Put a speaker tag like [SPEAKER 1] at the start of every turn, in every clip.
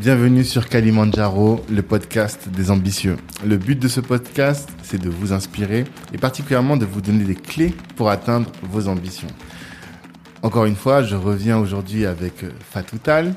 [SPEAKER 1] Bienvenue sur Kalimandjaro, le podcast des ambitieux. Le but de ce podcast, c'est de vous inspirer et particulièrement de vous donner des clés pour atteindre vos ambitions. Encore une fois, je reviens aujourd'hui avec Fatou Tal,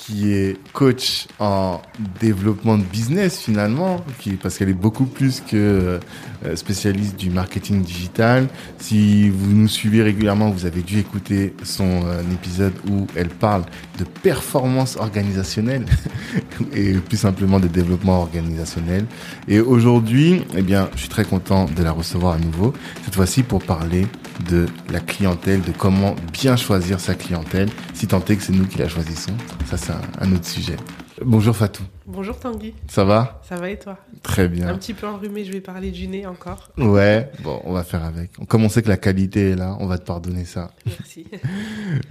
[SPEAKER 1] qui est coach en développement de business finalement, qui, parce qu'elle est beaucoup plus que euh, spécialiste du marketing digital. Si vous nous suivez régulièrement, vous avez dû écouter son euh, épisode où elle parle de performance organisationnelle et plus simplement de développement organisationnel. Et aujourd'hui, eh bien, je suis très content de la recevoir à nouveau. Cette fois-ci pour parler de la clientèle, de comment bien choisir sa clientèle, si tant est que c'est nous qui la choisissons. Ça, c'est un, autre sujet. Bonjour Fatou.
[SPEAKER 2] Bonjour Tanguy.
[SPEAKER 1] Ça va?
[SPEAKER 2] Ça va et toi?
[SPEAKER 1] Très bien.
[SPEAKER 2] Un petit peu enrhumé, je vais parler du nez encore.
[SPEAKER 1] Ouais, bon, on va faire avec. Comme on sait que la qualité est là, on va te pardonner ça.
[SPEAKER 2] Merci.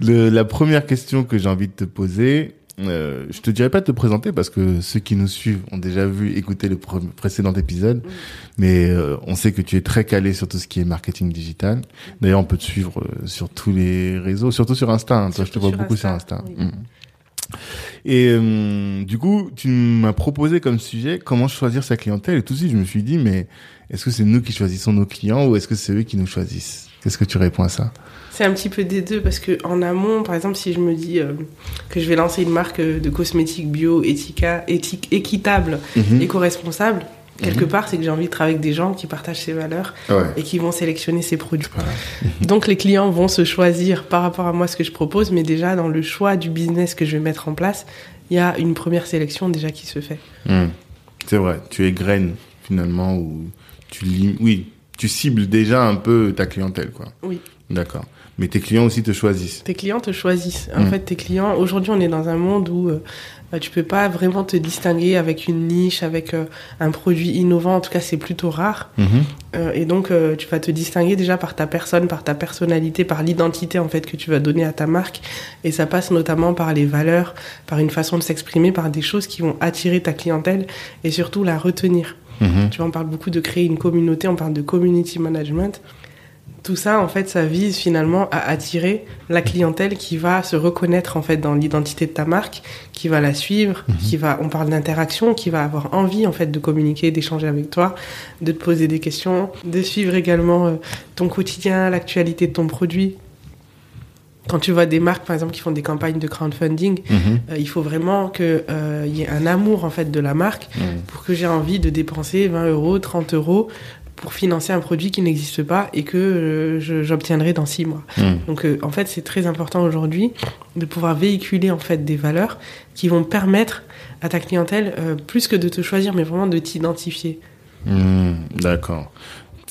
[SPEAKER 1] la première question que j'ai envie de te poser, euh, je te dirais pas de te présenter parce que ceux qui nous suivent ont déjà vu, écouter le précédent épisode, mais euh, on sait que tu es très calé sur tout ce qui est marketing digital. D'ailleurs, on peut te suivre euh, sur tous les réseaux, surtout sur Insta. Hein. Toi, je te vois beaucoup sur Insta. Mm. Et euh, du coup, tu m'as proposé comme sujet comment choisir sa clientèle. Et tout de suite, je me suis dit, mais est-ce que c'est nous qui choisissons nos clients ou est-ce que c'est eux qui nous choisissent? Qu'est-ce que tu réponds à ça?
[SPEAKER 2] C'est un petit peu des deux parce que en amont, par exemple, si je me dis euh, que je vais lancer une marque de cosmétiques bio, éthica, éthique, équitable, mhm. éco-responsable, quelque mhm. part, c'est que j'ai envie de travailler avec des gens qui partagent ces valeurs et qui vont sélectionner ces produits. Donc les clients vont se choisir par rapport à moi ce que je propose, mais déjà dans le choix du business que je vais mettre en place, il y a une première sélection déjà qui se fait.
[SPEAKER 1] Hmm. C'est vrai, tu es graine finalement ou tu oui, tu cibles déjà un peu ta clientèle quoi.
[SPEAKER 2] Oui.
[SPEAKER 1] D'accord. Mais tes clients aussi te choisissent.
[SPEAKER 2] Tes clients te choisissent. En mm. fait, tes clients, aujourd'hui, on est dans un monde où euh, bah, tu peux pas vraiment te distinguer avec une niche, avec euh, un produit innovant. En tout cas, c'est plutôt rare. Mm-hmm. Euh, et donc, euh, tu vas te distinguer déjà par ta personne, par ta personnalité, par l'identité en fait que tu vas donner à ta marque. Et ça passe notamment par les valeurs, par une façon de s'exprimer, par des choses qui vont attirer ta clientèle et surtout la retenir. Mm-hmm. Tu vois, on parle beaucoup de créer une communauté, on parle de community management tout ça, en fait, ça vise finalement à attirer la clientèle qui va se reconnaître en fait dans l'identité de ta marque, qui va la suivre, mhm. qui va, on parle d'interaction, qui va avoir envie en fait de communiquer, d'échanger avec toi, de te poser des questions, de suivre également euh, ton quotidien, l'actualité de ton produit. Quand tu vois des marques, par exemple, qui font des campagnes de crowdfunding, mhm. euh, il faut vraiment qu'il euh, y ait un amour en fait de la marque mhm. pour que j'ai envie de dépenser 20 euros, 30 euros pour financer un produit qui n'existe pas et que euh, j'obtiendrai dans six mois. Hmm. Donc en fait, c'est très important aujourd'hui de pouvoir véhiculer en fait des valeurs qui vont permettre à ta clientèle plus que de te choisir, mais vraiment de t'identifier.
[SPEAKER 1] D'accord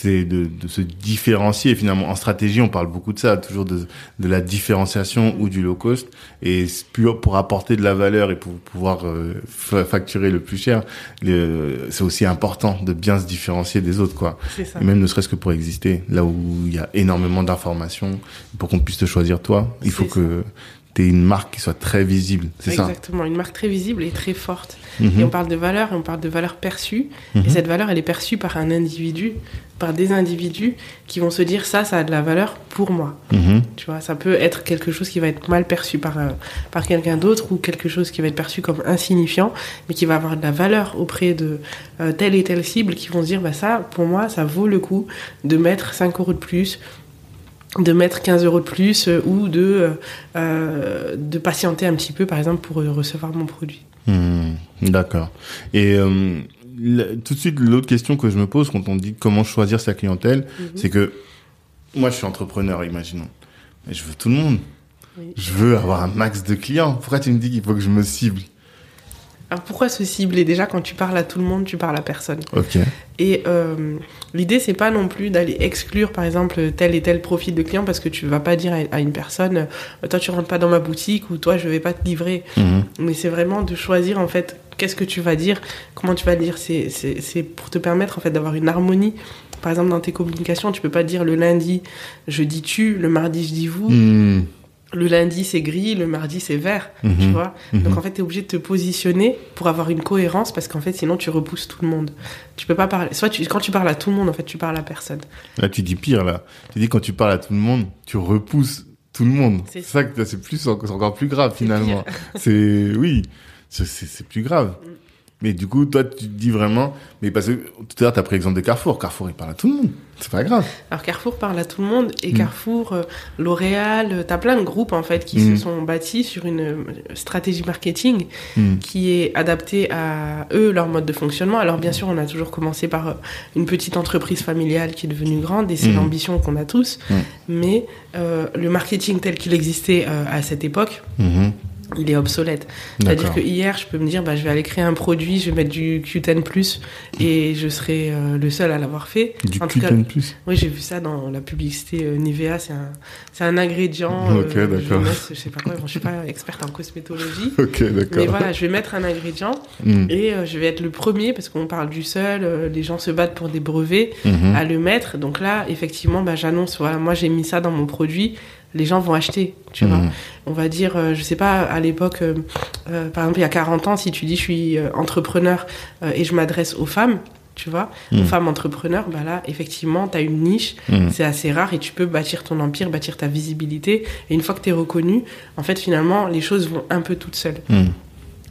[SPEAKER 1] c'est de, de, se différencier. Finalement en stratégie on parle beaucoup de ça toujours de, de la différenciation ou du low cost. Et pour, pour apporter de la valeur et pour pouvoir euh, facturer le plus cher c'est aussi important de bien se différencier des autres quoi.
[SPEAKER 2] Ça.
[SPEAKER 1] et même ne serait-ce que pour exister. Là où il y a énormément d'informations pour qu'on puisse te choisir toi il faut que tu une marque qui soit très visible, c'est
[SPEAKER 2] ça Exactement, une marque très visible et très forte. Mhm. Et on parle de valeur, et on parle de valeur perçue. Et mhm. cette valeur, elle est perçue par un individu, par des individus qui vont se dire ça, ça a de la valeur pour moi. Mhm. Tu vois, ça peut être quelque chose qui va être mal perçu par, par quelqu'un d'autre ou quelque chose qui va être perçu comme insignifiant, mais qui va avoir de la valeur auprès de euh, telle et telle cible qui vont se dire bah ça, pour moi, ça vaut le coup de mettre 5 euros de plus de mettre 15 euros de plus euh, ou de, euh, euh, de patienter un petit peu, par exemple, pour recevoir mon produit.
[SPEAKER 1] Hmm, d'accord. Et tout de suite, l'autre question que je me pose quand on dit comment choisir sa clientèle, mhm. c'est que moi, je suis entrepreneur, imaginons. Mais je veux tout le monde. Je veux avoir un max de clients. Pourquoi tu me dis qu'il faut que je me cible?
[SPEAKER 2] Alors pourquoi se cibler Déjà, quand tu parles à tout le monde, tu parles à personne.
[SPEAKER 1] Ok.
[SPEAKER 2] Et euh, l'idée, c'est pas non plus d'aller exclure, par exemple, tel et tel profil de client parce que tu vas pas dire à une personne, euh, toi, tu rentres pas dans ma boutique ou toi, je vais pas te livrer. Mhm. Mais c'est vraiment de choisir, en fait, qu'est-ce que tu vas dire, comment tu vas le dire. C'est pour te permettre, en fait, d'avoir une harmonie. Par exemple, dans tes communications, tu peux pas dire le lundi, je dis tu, le mardi, je dis vous. Mhm le lundi c'est gris, le mardi c'est vert, tu mhm. vois. Mhm. Donc en fait, tu es obligé de te positionner pour avoir une cohérence parce qu'en fait, sinon tu repousses tout le monde. Tu peux pas parler. Soit tu, quand tu parles à tout le monde, en fait, tu parles à personne.
[SPEAKER 1] Là, tu dis pire là. Tu dis quand tu parles à tout le monde, tu repousses tout le monde. C'est ça que c'est plus encore plus grave finalement. C'est oui. c'est plus grave. Mm. Mais du coup, toi, tu dis vraiment, mais parce que tout à l'heure, tu as pris l'exemple de Carrefour. Carrefour, il parle à tout le monde. C'est pas grave.
[SPEAKER 2] Alors, Carrefour parle à tout le monde. Et mm. Carrefour, euh, L'Oréal, euh, tu as plein de groupes, en fait, qui se mm. sont bâtis sur une euh, stratégie marketing mm. qui est adaptée à eux, leur mode de fonctionnement. Alors, bien sûr, on a toujours commencé par une petite entreprise familiale qui est devenue grande et c'est l'ambition qu'on a tous. Mais le marketing tel qu'il existait à cette époque, mm-hmm il est obsolète. C'est-à-dire que hier, je peux me dire, bah, je vais aller créer un produit, je vais mettre du Q10 Plus et je serai euh, le seul à l'avoir fait.
[SPEAKER 1] Du Q10 Plus
[SPEAKER 2] Oui, j'ai vu ça dans la publicité euh, Nivea. C'est un, c'est un ingrédient.
[SPEAKER 1] Ok, euh, d'accord.
[SPEAKER 2] Je, sais pas quoi, je suis pas experte en cosmétologie.
[SPEAKER 1] ok, d'accord.
[SPEAKER 2] Mais voilà, je vais mettre un ingrédient hmm. et je vais être le premier parce qu'on parle du seul. les gens se battent pour des brevets mhm. à le mettre. Donc là, effectivement, bah, j'annonce, voilà, moi j'ai mis ça dans mon produit les gens vont acheter, tu vois. Mhm. On va dire, euh, je sais pas, à l'époque, euh, euh, par exemple, il y a 40 ans, si tu dis je suis entrepreneur et je m'adresse aux femmes, tu vois, aux mhm. femmes entrepreneurs, bah là, effectivement, tu as une niche, mhm. c'est assez rare et tu peux bâtir ton empire, bâtir ta visibilité. Et une fois que tu es reconnu, en fait, finalement, les choses vont un peu toutes seules.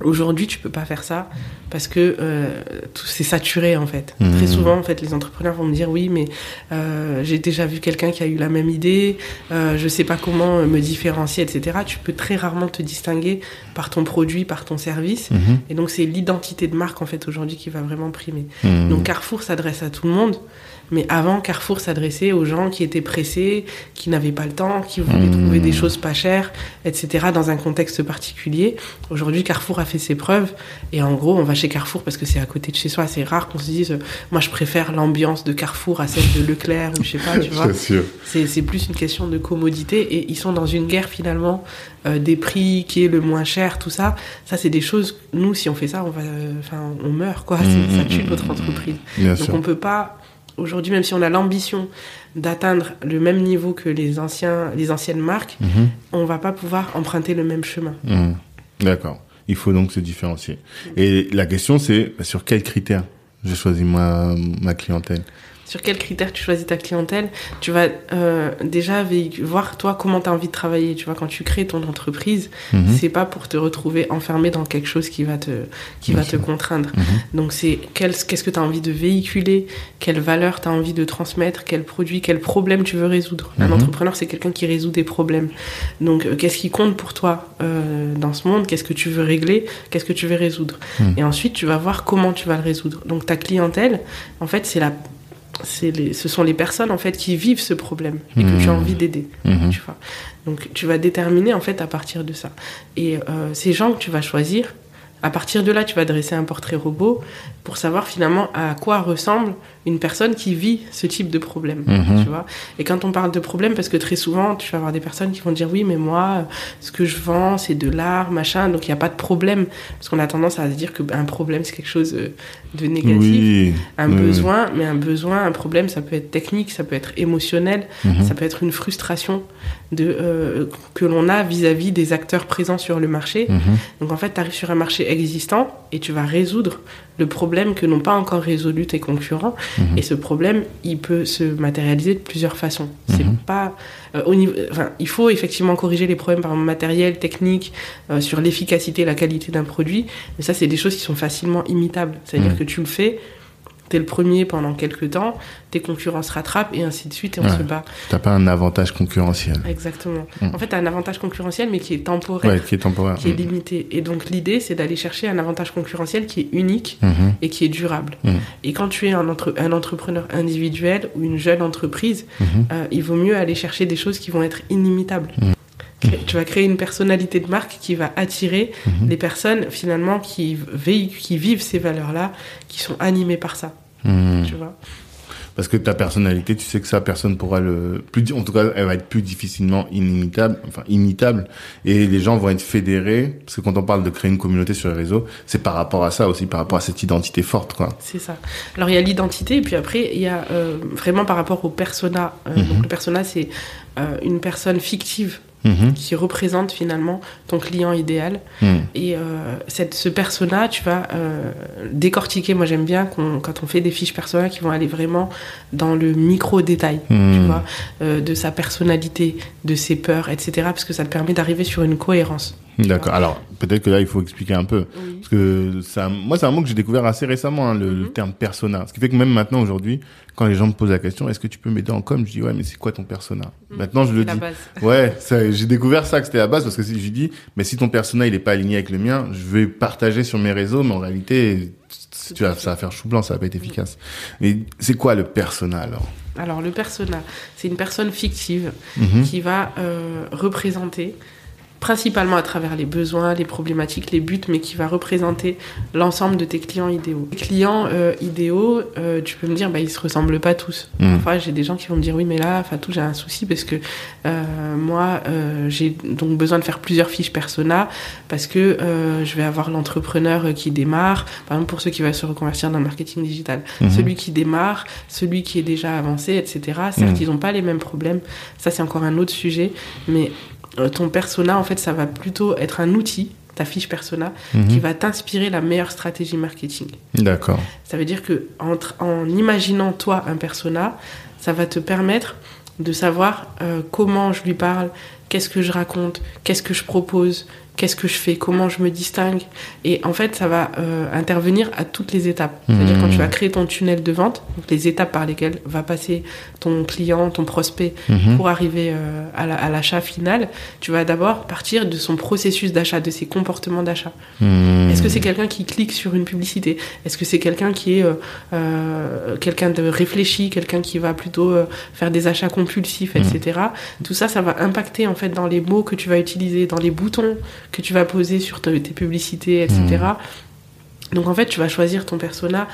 [SPEAKER 2] Aujourd'hui, tu peux pas faire ça parce que euh, tout c'est saturé en fait. Très mmh. souvent, en fait, les entrepreneurs vont me dire oui, mais euh, j'ai déjà vu quelqu'un qui a eu la même idée, euh, je sais pas comment me différencier, etc. Tu peux très rarement te distinguer par ton produit, par ton service, mmh. et donc c'est l'identité de marque en fait aujourd'hui qui va vraiment primer. Mmh. Donc Carrefour s'adresse à tout le monde. Mais avant, Carrefour s'adressait aux gens qui étaient pressés, qui n'avaient pas le temps, qui voulaient mmh. trouver des choses pas chères, etc., dans un contexte particulier. Aujourd'hui, Carrefour a fait ses preuves. Et en gros, on va chez Carrefour parce que c'est à côté de chez soi. C'est rare qu'on se dise, euh, moi, je préfère l'ambiance de Carrefour à celle de Leclerc ou je sais pas, tu vois. C'est plus une question de commodité. Et ils sont dans une guerre, finalement, euh, des prix, qui est le moins cher, tout ça. Ça, c'est des choses, nous, si on fait ça, on va, enfin, on meurt, quoi. Mmh, ça tue mmh, notre entreprise. Donc, on peut pas aujourd'hui, même si on a l'ambition d'atteindre le même niveau que les, anciens, les anciennes marques, mhm. on va pas pouvoir emprunter le même chemin.
[SPEAKER 1] Mhm. D'accord. Il faut donc se différencier. Et la question, c'est sur quels critères je choisis ma, ma clientèle?
[SPEAKER 2] Sur quels critères tu choisis ta clientèle, tu vas euh, déjà voir toi comment tu as envie de travailler. Tu vois, quand tu crées ton entreprise, mhm. c'est pas pour te retrouver enfermé dans quelque chose qui va te, qui va te contraindre. Mhm. Donc c'est qu'est-ce que tu as envie de véhiculer, quelle valeur tu as envie de transmettre, quel produit, quel problème tu veux résoudre. Un mhm. entrepreneur, c'est quelqu'un qui résout des problèmes. Donc euh, qu'est-ce qui compte pour toi euh, dans ce monde? Qu'est-ce que tu veux régler? Qu'est-ce que tu veux résoudre? Et ensuite, tu vas voir comment tu vas le résoudre. Donc ta clientèle, en fait, c'est la les, ce sont les personnes en fait qui vivent ce problème et que tu as mmh. envie d'aider. Mmh. Tu vois. Donc tu vas déterminer en fait à partir de ça. Et euh, ces gens que tu vas choisir, à partir de là, tu vas dresser un portrait robot pour savoir finalement à quoi ressemble une personne qui vit ce type de problème. Mhm. Tu vois Et quand on parle de problème, parce que très souvent, tu vas avoir des personnes qui vont dire oui, mais moi, ce que je vends, c'est de l'art, machin, donc il n'y a pas de problème. Parce qu'on a tendance à se dire qu'un ben, problème, c'est quelque chose euh, de négatif. Un besoin, mais un besoin, un problème, ça peut être technique, ça peut être émotionnel, mhm. ça peut être une frustration de, euh, que l'on a vis-à-vis des acteurs présents sur le marché. Mhm. Donc en fait, tu arrives sur un marché existant et tu vas résoudre le problème que n'ont pas encore résolu tes concurrents. Et ce problème, il peut se matérialiser de plusieurs façons. C'est mhm. pas euh, au niveau, enfin, il faut effectivement corriger les problèmes par matériel, technique, euh, sur l'efficacité, la qualité d'un produit. Mais ça, c'est des choses qui sont facilement imitables. C'est-à-dire mhm. que tu le fais, t'es le premier pendant quelques temps, tes concurrents se rattrapent et ainsi de suite et on se bat.
[SPEAKER 1] T'as pas un avantage concurrentiel.
[SPEAKER 2] Exactement. Mm. En fait, t'as un avantage concurrentiel mais qui est temporaire.
[SPEAKER 1] Ouais, qui est temporaire.
[SPEAKER 2] Qui est mm. limité. Et donc l'idée, c'est d'aller chercher un avantage concurrentiel qui est unique mm-hmm. et qui est durable. Mm. Et quand tu es un, un, entrepreneur individuel ou une jeune entreprise, mm-hmm. euh, il vaut mieux aller chercher des choses qui vont être inimitables tu vas créer une personnalité de marque qui va attirer mhm. les personnes finalement qui, qui vivent ces valeurs-là, qui sont animées par ça. Mhm. Tu vois
[SPEAKER 1] parce que ta personnalité, tu sais que ça, personne pourra le plus, en tout cas, elle va être plus difficilement inimitable, enfin imitable, et les gens vont être fédérés. Parce que quand on parle de créer une communauté sur les réseaux, c'est par rapport à ça aussi, par rapport à cette identité forte, quoi.
[SPEAKER 2] C'est ça. Alors il y a l'identité, et puis après il y a euh, vraiment par rapport au persona. Euh, mhm. Donc le persona, c'est euh, une personne fictive Mhm. qui représente finalement ton client idéal. Mhm. Et euh, cette, ce persona, tu vas euh, décortiquer. Moi, j'aime bien quand on fait des fiches persona qui vont aller vraiment dans le micro-détail, mhm. tu vois, euh, de sa personnalité, de ses peurs, etc. Parce que ça te permet d'arriver sur une cohérence.
[SPEAKER 1] D'accord. Alors peut-être que là il faut expliquer un peu parce que ça, moi c'est un mot que j'ai découvert assez récemment, hein, le, le, mhm. terme persona. Ce qui fait que même maintenant aujourd'hui, quand les gens me posent la question, est-ce que tu peux m'aider en com, je dis ouais, mais c'est quoi ton persona? Mhm. Maintenant je le dis. Base. Ouais, j'ai découvert ça que c'était la base parce que si je dis, mais si ton persona il est pas aligné avec le mien, je vais partager sur mes réseaux, mais en réalité tu vas, ça va faire chou blanc, ça va pas être efficace. Mais c'est quoi le persona alors?
[SPEAKER 2] Alors le persona, c'est une personne fictive mhm. qui va euh, représenter principalement à travers les besoins, les problématiques, les buts, mais qui va représenter l'ensemble de tes clients idéaux. Les clients euh, idéaux, euh, tu peux me dire, bah, ils se ressemblent pas tous. Mmh. Parfois, j'ai des gens qui vont me dire, oui, mais là, Fatou, j'ai un souci parce que euh, moi, j'ai donc besoin de faire plusieurs fiches persona parce que je vais avoir l'entrepreneur qui démarre, par exemple pour ceux qui veulent se reconvertir dans le marketing digital, mmh. celui qui démarre, celui qui est déjà avancé, etc. Certes, mmh. ils n'ont pas les mêmes problèmes. Ça, c'est encore un autre sujet, mais ton persona, en fait, ça va plutôt être un outil, ta fiche persona, mhm. qui va t'inspirer la meilleure stratégie marketing.
[SPEAKER 1] D'accord.
[SPEAKER 2] Ça veut dire que en imaginant toi un persona, ça va te permettre de savoir euh, comment je lui parle, qu'est-ce que je raconte, qu'est-ce que je propose, qu'est-ce que je fais, comment je me distingue. Et en fait, ça va euh, intervenir à toutes les étapes. C'est-à-dire quand tu vas mmh. créer ton tunnel de vente, donc les étapes par lesquelles va passer ton client, ton prospect mmh. pour arriver euh, à l'achat final, tu vas d'abord partir de son processus d'achat, de ses comportements d'achat. Mmh. Est-ce que c'est quelqu'un qui clique sur une publicité? Est-ce que c'est quelqu'un qui est euh, quelqu'un de réfléchi, quelqu'un qui va plutôt faire des achats compulsifs, etc. Tout ça, ça va impacter en fait dans les mots que tu vas utiliser, dans les boutons que tu vas poser sur tes publicités, etc. Mmh. Donc en fait, tu vas choisir ton persona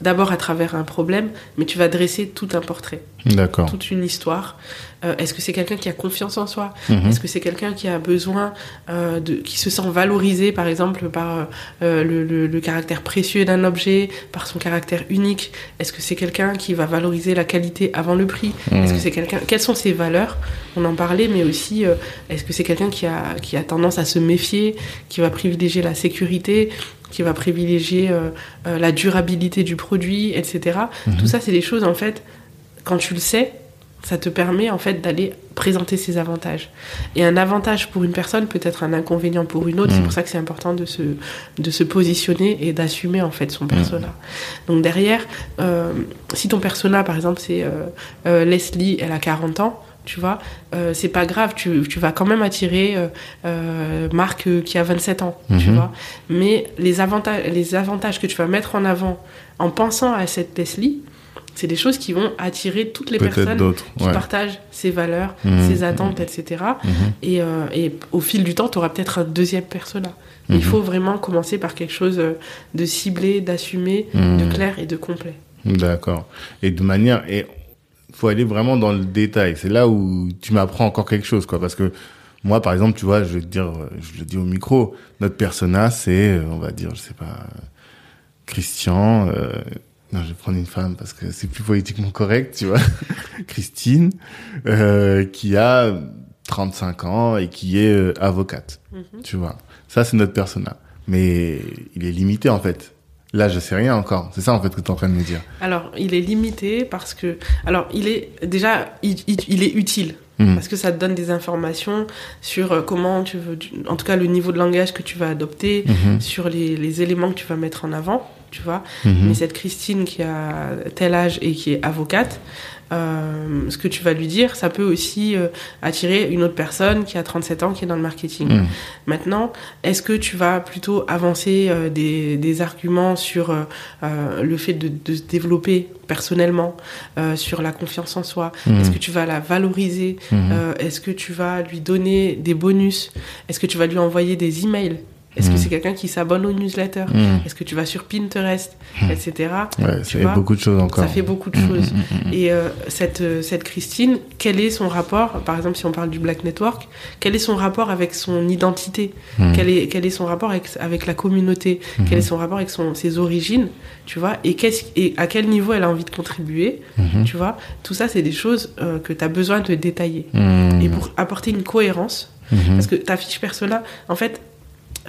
[SPEAKER 2] d'abord à travers un problème, mais tu vas dresser tout un portrait.
[SPEAKER 1] D'accord.
[SPEAKER 2] Toute une histoire. Euh, est-ce que c'est quelqu'un qui a confiance en soi? Mhm. Est-ce que c'est quelqu'un qui a besoin euh, de, qui se sent valorisé, par exemple, par euh, le, caractère précieux d'un objet, par son caractère unique? Est-ce que c'est quelqu'un qui va valoriser la qualité avant le prix? Mhm. Est-ce que c'est quelqu'un Quelles sont ses valeurs? On en parlait, mais aussi est-ce que c'est quelqu'un qui a qui a tendance à se méfier, qui va privilégier la sécurité? Qui va privilégier la durabilité du produit, etc. Mhm. Tout ça, c'est des choses, en fait, quand tu le sais, ça te permet en fait d'aller présenter ses avantages. Et un avantage pour une personne peut être un inconvénient pour une autre. C'est mm. pour ça que c'est important de se, de se positionner et d'assumer en fait son persona. Donc derrière, euh, si ton persona par exemple c'est euh, euh, Leslie, elle a 40 ans, tu vois, c'est pas grave, tu, tu, vas quand même attirer Marc qui a 27 ans, tu mm-hmm. vois. Mais les avantages, les avantages que tu vas mettre en avant en pensant à cette Leslie, c'est des choses qui vont attirer toutes les personnes qui partagent ces valeurs, mmh. ces attentes, etc. Mmh. Et, euh, et, au fil du temps, tu auras peut-être un deuxième persona. Il faut vraiment commencer par quelque chose euh, de ciblé, d'assumé, de clair et de complet.
[SPEAKER 1] D'accord. Et de manière... Et faut aller vraiment dans le détail. C'est là où tu m'apprends encore quelque chose, quoi. Parce que moi, par exemple, tu vois, je vais te dire, je le dis au micro, notre persona, c'est, on va dire, je sais pas, Christian, euh, non, je vais prendre une femme parce que c'est plus politiquement correct, tu vois. Christine, euh, qui a 35 ans et qui est euh, avocate, mhm. tu vois. Ça, c'est notre persona. Mais il est limité, en fait. Là, je sais rien encore. C'est ça, en fait, que tu es en train de me dire.
[SPEAKER 2] Alors, il est limité parce que... Alors, il est... Déjà, il, il, est utile. Mhm. Parce que ça te donne des informations sur euh, comment tu veux... En tout cas, le niveau de langage que tu vas adopter, mhm. sur les, les éléments que tu vas mettre en avant tu vois. Mhm. Mais cette Christine qui a tel âge et qui est avocate, euh, ce que tu vas lui dire, ça peut aussi euh, attirer une autre personne qui a 37 ans, qui est dans le marketing. Mhm. Maintenant, est-ce que tu vas plutôt avancer euh, des, des, arguments sur le fait de, de, se développer personnellement, sur la confiance en soi? Mhm. Est-ce que tu vas la valoriser? Est-ce que tu vas lui donner des bonus? Est-ce que tu vas lui envoyer des emails? Est-ce que mm. c'est quelqu'un qui s'abonne aux newsletters mm. Est-ce que tu vas sur Pinterest, mm. etc.
[SPEAKER 1] Ouais, ça fait beaucoup de choses encore.
[SPEAKER 2] Ça fait beaucoup de choses. Et euh, cette, euh, cette Christine, quel est son rapport, par exemple si on parle du Black Network, quel est son rapport avec son identité quel, est, quel est son rapport avec, avec la communauté Quel est son rapport avec son, ses origines Tu vois et, qu'est-ce, et à quel niveau elle a envie de contribuer Tu vois Tout ça, c'est des choses euh, que tu as besoin de détailler. Et pour apporter une cohérence, parce que ta fiche persona, en fait,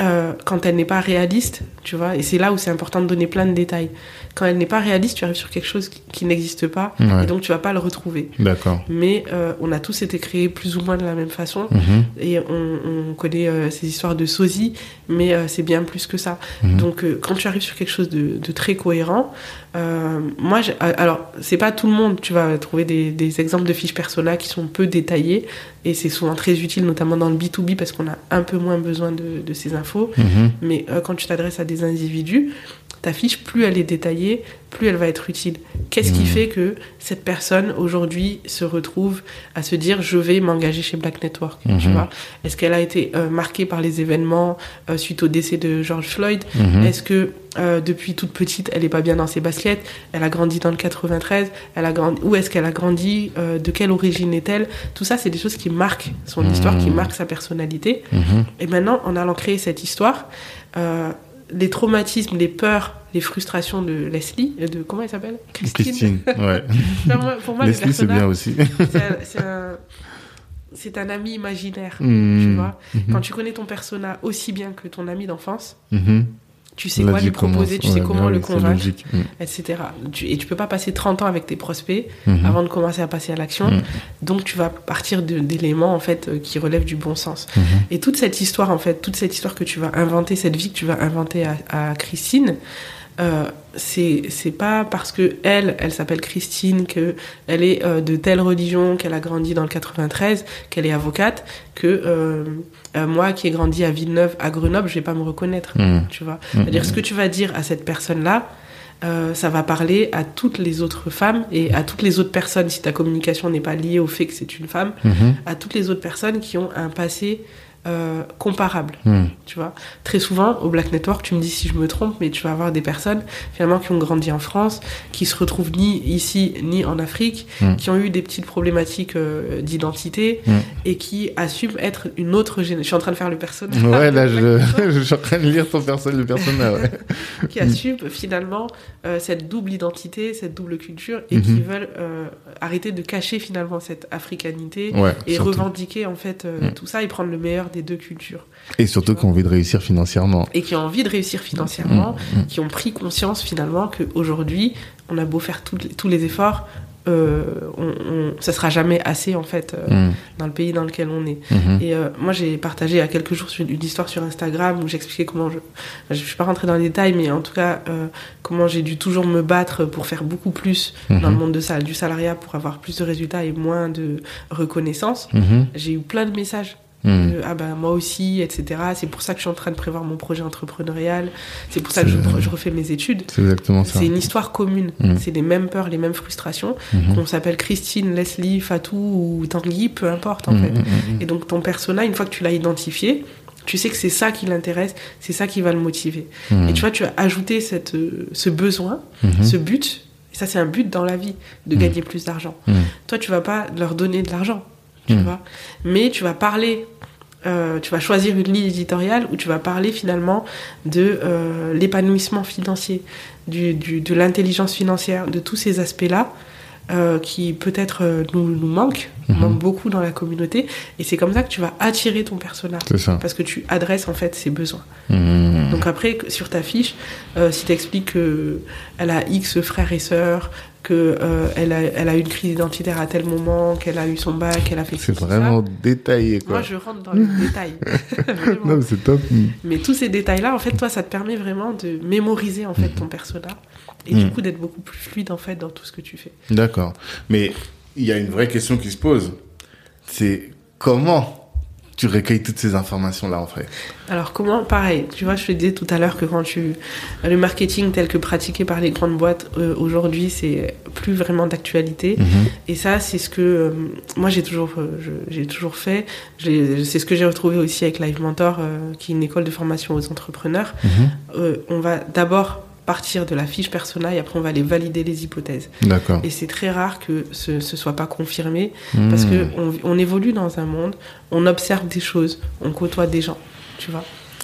[SPEAKER 2] euh, quand elle n'est pas réaliste, tu vois, et c'est là où c'est important de donner plein de détails. Quand elle n'est pas réaliste, tu arrives sur quelque chose qui, qui n'existe pas,
[SPEAKER 1] Ouais.
[SPEAKER 2] et donc tu vas pas le retrouver.
[SPEAKER 1] D'accord.
[SPEAKER 2] Mais euh, on a tous été créés plus ou moins de la même façon,
[SPEAKER 1] Mhm.
[SPEAKER 2] et on, on connaît euh, ces histoires de sosie, mais c'est bien plus que ça.
[SPEAKER 1] Mhm.
[SPEAKER 2] Donc quand tu arrives sur quelque chose de, de très cohérent, euh, moi, euh, alors c'est pas tout le monde, tu vas trouver des, des exemples de fiches persona qui sont peu détaillés, et c'est souvent très utile, notamment dans le B2B, parce qu'on a un peu moins besoin de, de ces infos.
[SPEAKER 1] Mhm.
[SPEAKER 2] Mais euh, quand tu t'adresses à des individus, ta fiche, plus elle est détaillée, plus elle va être utile. Qu'est-ce qui
[SPEAKER 1] Mhm.
[SPEAKER 2] fait que cette personne aujourd'hui se retrouve à se dire je vais m'engager chez Black Network tu vois? Est-ce qu'elle a été euh, marquée par les événements euh, suite au décès de George Floyd?
[SPEAKER 1] Mhm.
[SPEAKER 2] Est-ce que euh, depuis toute petite elle est pas bien dans ses baskets? Elle a grandi dans le 93 elle a grandi... Où est-ce qu'elle a grandi? De quelle origine est-elle? Tout ça, c'est des choses qui marquent son histoire, qui marquent sa personnalité. Et maintenant, en allant créer cette histoire, les traumatismes, les peurs, les frustrations de Leslie, euh, de comment elle s'appelle?
[SPEAKER 1] Christine. Ouais.
[SPEAKER 2] Enfin, moi- pour moi, le
[SPEAKER 1] Leslie, c'est bien aussi.
[SPEAKER 2] c'est un- c'est ami imaginaire. Tu vois,
[SPEAKER 1] Mhm.
[SPEAKER 2] quand tu connais ton persona aussi bien que ton ami d'enfance,
[SPEAKER 1] Mhm.
[SPEAKER 2] Tu sais quoi lui proposer, tu sais comment le convaincre.
[SPEAKER 1] Mhm.
[SPEAKER 2] etc. Et tu peux pas passer 30 ans avec tes prospects
[SPEAKER 1] Mhm.
[SPEAKER 2] avant de commencer à passer à l'action.
[SPEAKER 1] Mhm.
[SPEAKER 2] Donc tu vas partir d'éléments en fait euh, qui relèvent du bon sens.
[SPEAKER 1] Mhm.
[SPEAKER 2] Et toute cette histoire en fait, toute cette histoire que tu vas inventer, cette vie que tu vas inventer à Christine, euh, c'est pas parce que elle, elle s'appelle Christine, que elle est euh, de telle religion, qu'elle a grandi dans le 93, qu'elle est avocate, que euh, euh, moi qui ai grandi à Villeneuve, à Grenoble, je vais pas me reconnaître.
[SPEAKER 1] Mhm.
[SPEAKER 2] Tu vois,
[SPEAKER 1] Mhm.
[SPEAKER 2] c'est-à-dire ce que tu vas dire à cette personne-là. euh, ça va parler à toutes les autres femmes et à toutes les autres personnes, si ta communication n'est pas liée au fait que c'est une femme, à toutes les autres personnes qui ont un passé euh, comparable.
[SPEAKER 1] Mhm.
[SPEAKER 2] Tu vois, très souvent au Black Network, tu me dis si je me trompe, mais tu vas avoir des personnes finalement qui ont grandi en France, qui se retrouvent ni ici ni en Afrique,
[SPEAKER 1] Mm.
[SPEAKER 2] qui ont eu des petites problématiques euh, d'identité
[SPEAKER 1] Mm.
[SPEAKER 2] et qui assument être une autre génération. Je suis en train de faire le personnage.
[SPEAKER 1] Ouais, là, je, je suis en train de lire ton perso, le personnage. Ouais.
[SPEAKER 2] qui assument finalement euh, cette double identité, cette double culture et
[SPEAKER 1] Mhm.
[SPEAKER 2] qui veulent euh, arrêter de cacher finalement cette africanité
[SPEAKER 1] Ouais,
[SPEAKER 2] et
[SPEAKER 1] surtout.
[SPEAKER 2] revendiquer en fait tout ça et prendre le meilleur des deux cultures.
[SPEAKER 1] Et surtout qu'on a envie de réussir financièrement.
[SPEAKER 2] et qui ont envie de réussir financièrement,
[SPEAKER 1] Mm, mm.
[SPEAKER 2] qui ont pris conscience finalement qu'aujourd'hui, on a beau faire les- tous les efforts, euh, on, on, ça sera jamais assez en fait euh,
[SPEAKER 1] Mhm.
[SPEAKER 2] dans le pays dans lequel on est.
[SPEAKER 1] Mhm.
[SPEAKER 2] Et euh, moi, j'ai partagé il y a quelques jours une, une histoire sur Instagram où j'expliquais comment je. Je suis pas rentrée dans les détails, mais en tout cas, euh, comment j'ai dû toujours me battre pour faire beaucoup plus dans le monde de ça, du salariat pour avoir plus de résultats et moins de reconnaissance.
[SPEAKER 1] Mhm.
[SPEAKER 2] J'ai eu plein de messages. De, ah ben moi aussi, etc. C'est pour ça que je suis en train de prévoir mon projet entrepreneurial. C'est pour ça que je, refais mes études.
[SPEAKER 1] C'est exactement ça.
[SPEAKER 2] C'est une histoire commune.
[SPEAKER 1] Mhm.
[SPEAKER 2] C'est les mêmes peurs, les mêmes frustrations. Qu'on s'appelle Christine, Leslie, Fatou ou Tanguy, peu importe en fait. Et donc ton persona, une fois que tu l'as identifié, tu sais que c'est ça qui l'intéresse, c'est ça qui va le motiver. Et tu vois, tu as ajouté cette, euh, ce besoin, ce but. Et ça, c'est un but dans la vie, de gagner plus d'argent. Toi, tu vas pas leur donner de l'argent, tu
[SPEAKER 1] Mhm.
[SPEAKER 2] vois. Mais tu vas parler, euh, tu vas choisir une ligne éditoriale où tu vas parler finalement de euh, l'épanouissement financier, du, du- de l'intelligence financière, de tous ces aspects-là. euh, qui peut-être euh, nous, nous manquent,
[SPEAKER 1] Mhm.
[SPEAKER 2] manquent beaucoup dans la communauté, et c'est comme ça que tu vas attirer ton personnage, parce que tu adresses en fait ses besoins.
[SPEAKER 1] Mhm.
[SPEAKER 2] Donc après, sur ta fiche, euh, si tu expliques qu'elle a X frères et sœurs, qu'elle elle a, elle a eu une crise identitaire à tel moment, qu'elle a eu son bac, qu'elle a fait
[SPEAKER 1] C'est
[SPEAKER 2] ça.
[SPEAKER 1] vraiment détaillé, quoi.
[SPEAKER 2] Moi, je rentre dans les détails.
[SPEAKER 1] Non, mais c'est top. Mhm.
[SPEAKER 2] Mais tous ces détails-là, en fait, toi, ça te permet vraiment de mémoriser en fait ton persona et
[SPEAKER 1] Mhm.
[SPEAKER 2] du coup d'être beaucoup plus fluide en fait dans tout ce que tu fais.
[SPEAKER 1] D'accord. Mais il y a une vraie question qui se pose. C'est comment tu recueilles toutes ces informations-là, en fait
[SPEAKER 2] Alors comment Pareil, tu vois, je te disais tout à l'heure que quand tu le marketing tel que pratiqué par les grandes boîtes euh, aujourd'hui, c'est plus vraiment d'actualité.
[SPEAKER 1] Mhm.
[SPEAKER 2] Et ça, c'est ce que euh, moi j'ai toujours, euh, j'ai toujours fait. C'est ce que j'ai retrouvé aussi avec Live Mentor, euh, qui est une école de formation aux entrepreneurs.
[SPEAKER 1] Mhm.
[SPEAKER 2] On va d'abord partir de la fiche persona et après on va aller valider les hypothèses.
[SPEAKER 1] D'accord.
[SPEAKER 2] Et c'est très rare que ce, ce soit pas confirmé parce
[SPEAKER 1] Mhm.
[SPEAKER 2] que on, on évolue dans un monde, on observe des choses, on côtoie des gens, tu vois.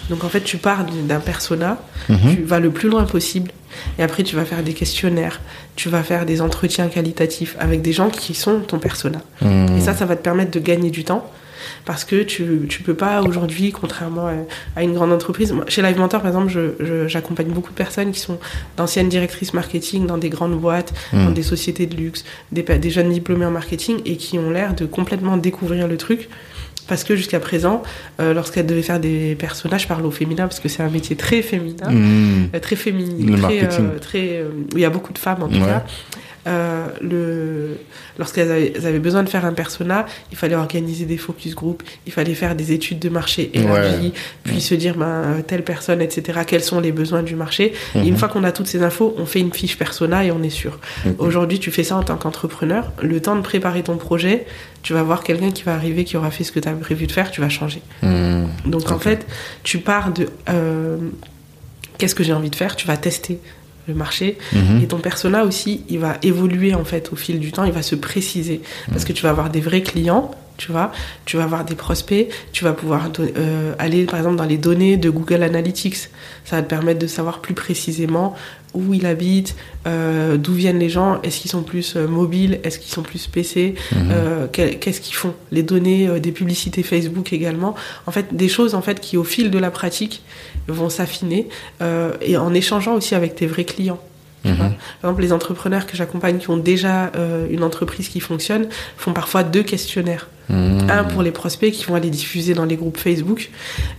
[SPEAKER 2] Donc en fait, tu pars d'un persona,
[SPEAKER 1] Mhm.
[SPEAKER 2] tu vas le plus loin possible, et après tu vas faire des questionnaires, tu vas faire des entretiens qualitatifs avec des gens qui sont ton persona.
[SPEAKER 1] Mhm.
[SPEAKER 2] Et ça, ça va te permettre de gagner du temps. Parce que tu tu peux pas aujourd'hui, contrairement à, une grande entreprise. chez Live Mentor, par exemple, j'accompagne beaucoup de personnes qui sont d'anciennes directrices marketing dans des grandes boîtes, dans hmm. des sociétés de luxe, des, des jeunes diplômés en marketing et qui ont l'air de complètement découvrir le truc parce que jusqu'à présent, euh, lorsqu'elle devait faire des personnages, je parle au féminin parce que c'est un métier très féminin, hmm. euh, très féminin, très, euh, très où il y a beaucoup de femmes en tout cas. Euh, le... lorsqu'elles avaient, besoin de faire un persona, il fallait organiser des focus group, il fallait faire des études de marché élargies, puis se dire ben, telle personne, etc., quels sont les besoins du marché. Et une mhm. fois qu'on a toutes ces infos, on fait une fiche persona et on est sûr. Aujourd'hui, tu fais ça en tant qu'entrepreneur. Le temps de préparer ton projet, tu vas voir quelqu'un qui va arriver, qui aura fait ce que tu as prévu de faire, tu vas changer. Mhm. Donc en fait, tu pars de euh, qu'est-ce que j'ai envie de faire, tu vas tester le marché. Mhm. Et ton persona aussi, il va évoluer en fait au fil du temps, il va se préciser. Parce que tu vas avoir des vrais clients, tu vois, tu vas avoir des prospects, tu vas pouvoir euh, aller par exemple dans les données de Google Analytics. Ça va te permettre de savoir plus précisément où il habite, euh, d'où viennent les gens, est-ce qu'ils sont plus euh, mobiles, est-ce qu'ils sont plus PC, mhm. qu'est-ce qu'ils font, les données des publicités Facebook également. En fait, des choses en fait qui au fil de la pratique vont s'affiner et en échangeant aussi avec tes vrais clients. Mhm. Par exemple, les entrepreneurs que j'accompagne qui ont déjà euh, une entreprise qui fonctionne font parfois deux questionnaires. Mhm. Un pour les prospects qui vont aller diffuser dans les groupes Facebook.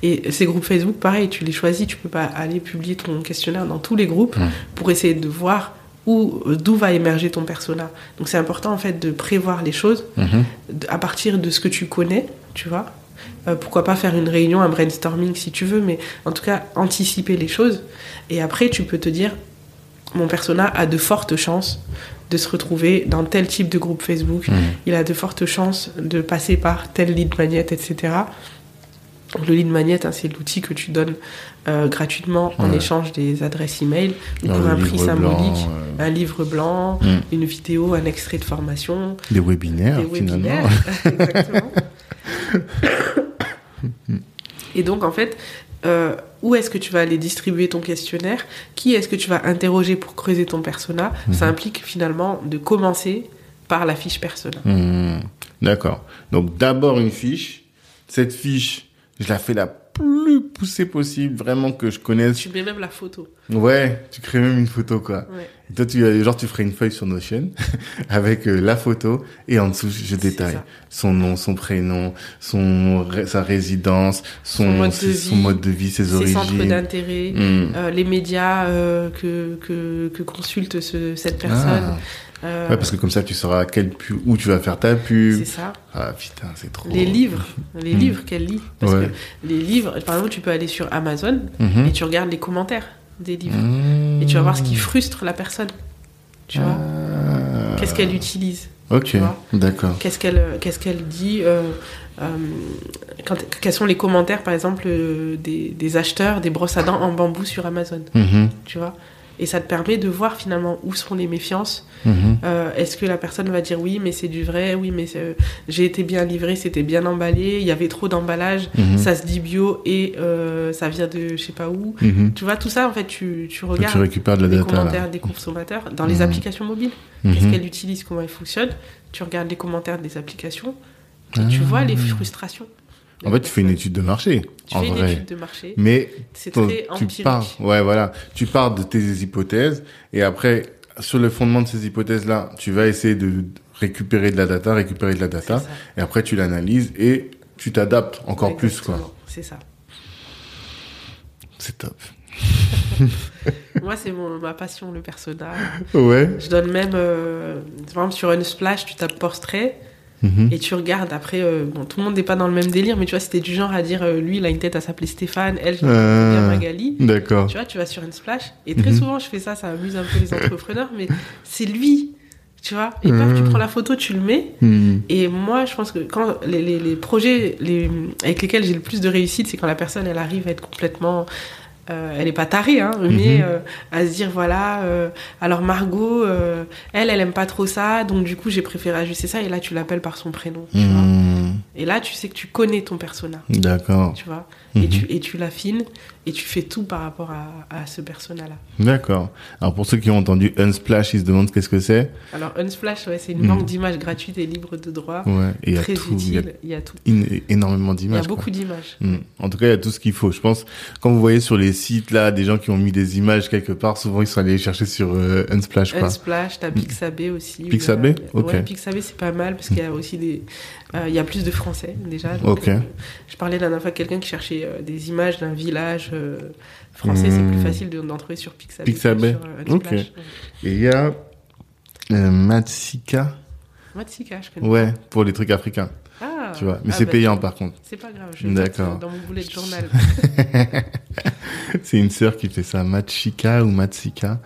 [SPEAKER 2] Et ces groupes Facebook, pareil, tu les choisis, tu peux pas aller publier ton questionnaire dans tous les groupes mhm. pour essayer de voir où d'où va émerger ton persona. Donc c'est important en fait de prévoir les choses à partir de ce que tu connais, tu vois. Euh, pourquoi pas faire une réunion, un brainstorming si tu veux, mais en tout cas anticiper les choses. Et après, tu peux te dire, mon persona a de fortes chances de se retrouver dans tel type de groupe Facebook. Mhm. Il a de fortes chances de passer par tel lead magnet, etc. Le lead magnet, hein, c'est l'outil que tu donnes euh, gratuitement en échange des adresses email pour un prix symbolique, un livre blanc, mhm. une vidéo, un extrait de formation.
[SPEAKER 1] Des webinaires, des webinaires. Exactement.
[SPEAKER 2] Et donc, en fait, euh, où est-ce que tu vas aller distribuer ton questionnaire, qui est-ce que tu vas interroger pour creuser ton persona. Ça mhm. implique finalement de commencer par la fiche persona.
[SPEAKER 1] Mhm. D'accord. Donc d'abord une fiche. Cette fiche, je la fais la plus poussée possible, vraiment que je connaisse.
[SPEAKER 2] Tu mets même la photo.
[SPEAKER 1] Ouais, tu crées même une photo, quoi. Ouais. toi, tu, genre, tu ferais une feuille sur Notion avec euh, la photo et en dessous, je détaille son nom, son prénom, son, sa résidence, son, son, mode, de vie, son mode de vie, ses, ses origines.
[SPEAKER 2] centres d'intérêt, hmm. euh, les médias euh, que, que, que consulte ce, cette personne. Ah.
[SPEAKER 1] Euh, ouais, parce que comme ça, tu sauras quel où tu vas faire ta pub.
[SPEAKER 2] C'est ça.
[SPEAKER 1] Ah putain, c'est trop.
[SPEAKER 2] Les livres, les hmm. livres qu'elle lit. Parce que les livres, par exemple, tu peux aller sur Amazon mhm. et tu regardes les commentaires des livres. Et tu vas voir ce qui frustre la personne. Tu vois ah. Qu'est-ce qu'elle utilise
[SPEAKER 1] Ok, d'accord.
[SPEAKER 2] Qu'est-ce qu'elle qu'est-ce qu'elle dit euh, euh, quand, Quels sont les commentaires, par exemple, des, des, acheteurs des brosses à dents en bambou sur Amazon mhm. Tu vois et ça te permet de voir finalement où sont les méfiances. Mhm. Euh, est-ce que la personne va dire oui, mais c'est du vrai, oui, mais euh, j'ai été bien livré, c'était bien emballé, il y avait trop d'emballage, mhm. ça se dit bio et euh, ça vient de je sais pas où. Mhm. Tu vois, tout ça, en fait, tu, tu regardes
[SPEAKER 1] tu récupères de la
[SPEAKER 2] les commentaires des consommateurs dans les applications mobiles. Qu'est-ce qu'elles utilisent, comment elles fonctionnent. Tu regardes les commentaires des applications et tu vois les ah. frustrations.
[SPEAKER 1] En fait, tu fais une étude de marché.
[SPEAKER 2] Tu fais une étude de marché.
[SPEAKER 1] Mais
[SPEAKER 2] c'est très
[SPEAKER 1] tu pars, ouais, voilà, tu pars de tes hypothèses et après, sur le fondement de ces hypothèses-là, tu vas essayer de récupérer de la data, récupérer de la data, et après tu l'analyses et tu t'adaptes encore plus, quoi.
[SPEAKER 2] C'est ça.
[SPEAKER 1] C'est top.
[SPEAKER 2] Moi, c'est ma passion, le personnage.
[SPEAKER 1] Ouais.
[SPEAKER 2] Je donne même, euh, par exemple, sur une splash, tu tapes portrait Mhm. Et tu regardes après, euh, bon, tout le monde n'est pas dans le même délire, mais tu vois, c'était du genre à dire, euh, lui, il a une tête à s'appeler Stéphane, elle, je euh, Magali.
[SPEAKER 1] D'accord.
[SPEAKER 2] Tu vois, tu vas sur une splash. Et très mhm. souvent, je fais ça, ça amuse un peu les entrepreneurs, mais c'est lui. Tu vois, et paf, tu mhm. prends la photo, tu le mets. Et moi, je pense que quand les, les, les projets les, avec lesquels j'ai le plus de réussite, c'est quand la personne, elle arrive à être complètement euh, elle est pas tarée, hein, mais mhm. euh, à se dire voilà, euh, alors Margot, elle, elle aime pas trop ça, donc du coup j'ai préféré ajuster ça, et là tu l'appelles par son prénom. Tu vois
[SPEAKER 1] mhm.
[SPEAKER 2] Et là, tu sais que tu connais ton persona.
[SPEAKER 1] D'accord.
[SPEAKER 2] Tu vois et, tu, et tu l'affines et tu fais tout par rapport à, à ce persona-là.
[SPEAKER 1] D'accord. Alors pour ceux qui ont entendu Unsplash, ils se demandent qu'est-ce que c'est.
[SPEAKER 2] Alors Unsplash, ouais, c'est une banque d'images gratuite et libre de droit.
[SPEAKER 1] Ouais, et il y a
[SPEAKER 2] très
[SPEAKER 1] tout,
[SPEAKER 2] utile. Il y a, tout.
[SPEAKER 1] énormément
[SPEAKER 2] Il y
[SPEAKER 1] d'images.
[SPEAKER 2] a beaucoup d'images.
[SPEAKER 1] Mm. En tout cas, il y a tout ce qu'il faut. Je pense, quand vous voyez sur les sites là, des gens qui ont mis des images quelque part, souvent ils sont allés chercher sur euh, Unsplash. Quoi.
[SPEAKER 2] Unsplash, t'as Pixabay aussi.
[SPEAKER 1] Pixabay
[SPEAKER 2] a-
[SPEAKER 1] Ok.
[SPEAKER 2] Ouais, Pixabay c'est pas mal parce qu'il y a aussi des, il y a plus de français déjà.
[SPEAKER 1] Ok.
[SPEAKER 2] euh, je parlais la dernière fois à quelqu'un qui cherchait euh, des images d'un village euh, français, c'est
[SPEAKER 1] Hmm.
[SPEAKER 2] plus facile de- d'en trouver sur Pixabay.
[SPEAKER 1] Pixabay.
[SPEAKER 2] Sur, euh.
[SPEAKER 1] Ok. Et il y a euh, Matsika.
[SPEAKER 2] Matsika, je connais.
[SPEAKER 1] Ouais, pour les trucs africains.
[SPEAKER 2] Ah,
[SPEAKER 1] Tu vois. Mais
[SPEAKER 2] ah,
[SPEAKER 1] c'est
[SPEAKER 2] bah,
[SPEAKER 1] payant par contre.
[SPEAKER 2] C'est pas grave, je
[SPEAKER 1] D'accord.
[SPEAKER 2] dans mon boulet de journal.
[SPEAKER 1] C'est une sœur qui fait ça, Machika ou Matsika.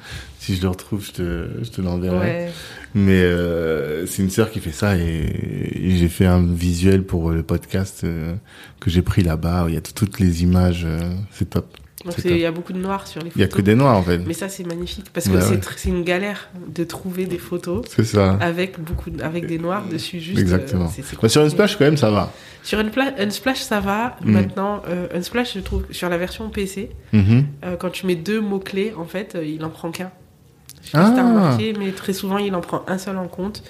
[SPEAKER 1] Si je le retrouve, je te, je te l'enverrai.
[SPEAKER 2] ouais.
[SPEAKER 1] Mais euh, c'est une sœur qui fait ça et, et j'ai fait un visuel pour le podcast euh, que j'ai pris là-bas. Il y a tout- toutes les images, euh, c'est top.
[SPEAKER 2] Il y a beaucoup de noirs sur les
[SPEAKER 1] Il y a
[SPEAKER 2] photos.
[SPEAKER 1] que des noirs en fait.
[SPEAKER 2] Mais ça c'est magnifique parce que
[SPEAKER 1] Bah
[SPEAKER 2] c'est
[SPEAKER 1] ouais.
[SPEAKER 2] c'est une galère de trouver des photos
[SPEAKER 1] ça.
[SPEAKER 2] avec beaucoup de- avec des noirs dessus juste.
[SPEAKER 1] Exactement.
[SPEAKER 2] euh, c'est- c'est
[SPEAKER 1] Bah, sur. Unsplash quand même ça va.
[SPEAKER 2] Sur Unsplash, ça va.
[SPEAKER 1] Mm.
[SPEAKER 2] Maintenant, euh, Unsplash, je trouve, sur la version PC,
[SPEAKER 1] Mhm.
[SPEAKER 2] euh, quand tu mets deux mots-clés, en fait, il en prend qu'un. Je sais pas si t'as
[SPEAKER 1] Ah.
[SPEAKER 2] remarqué, mais très souvent, il en prend un seul en compte.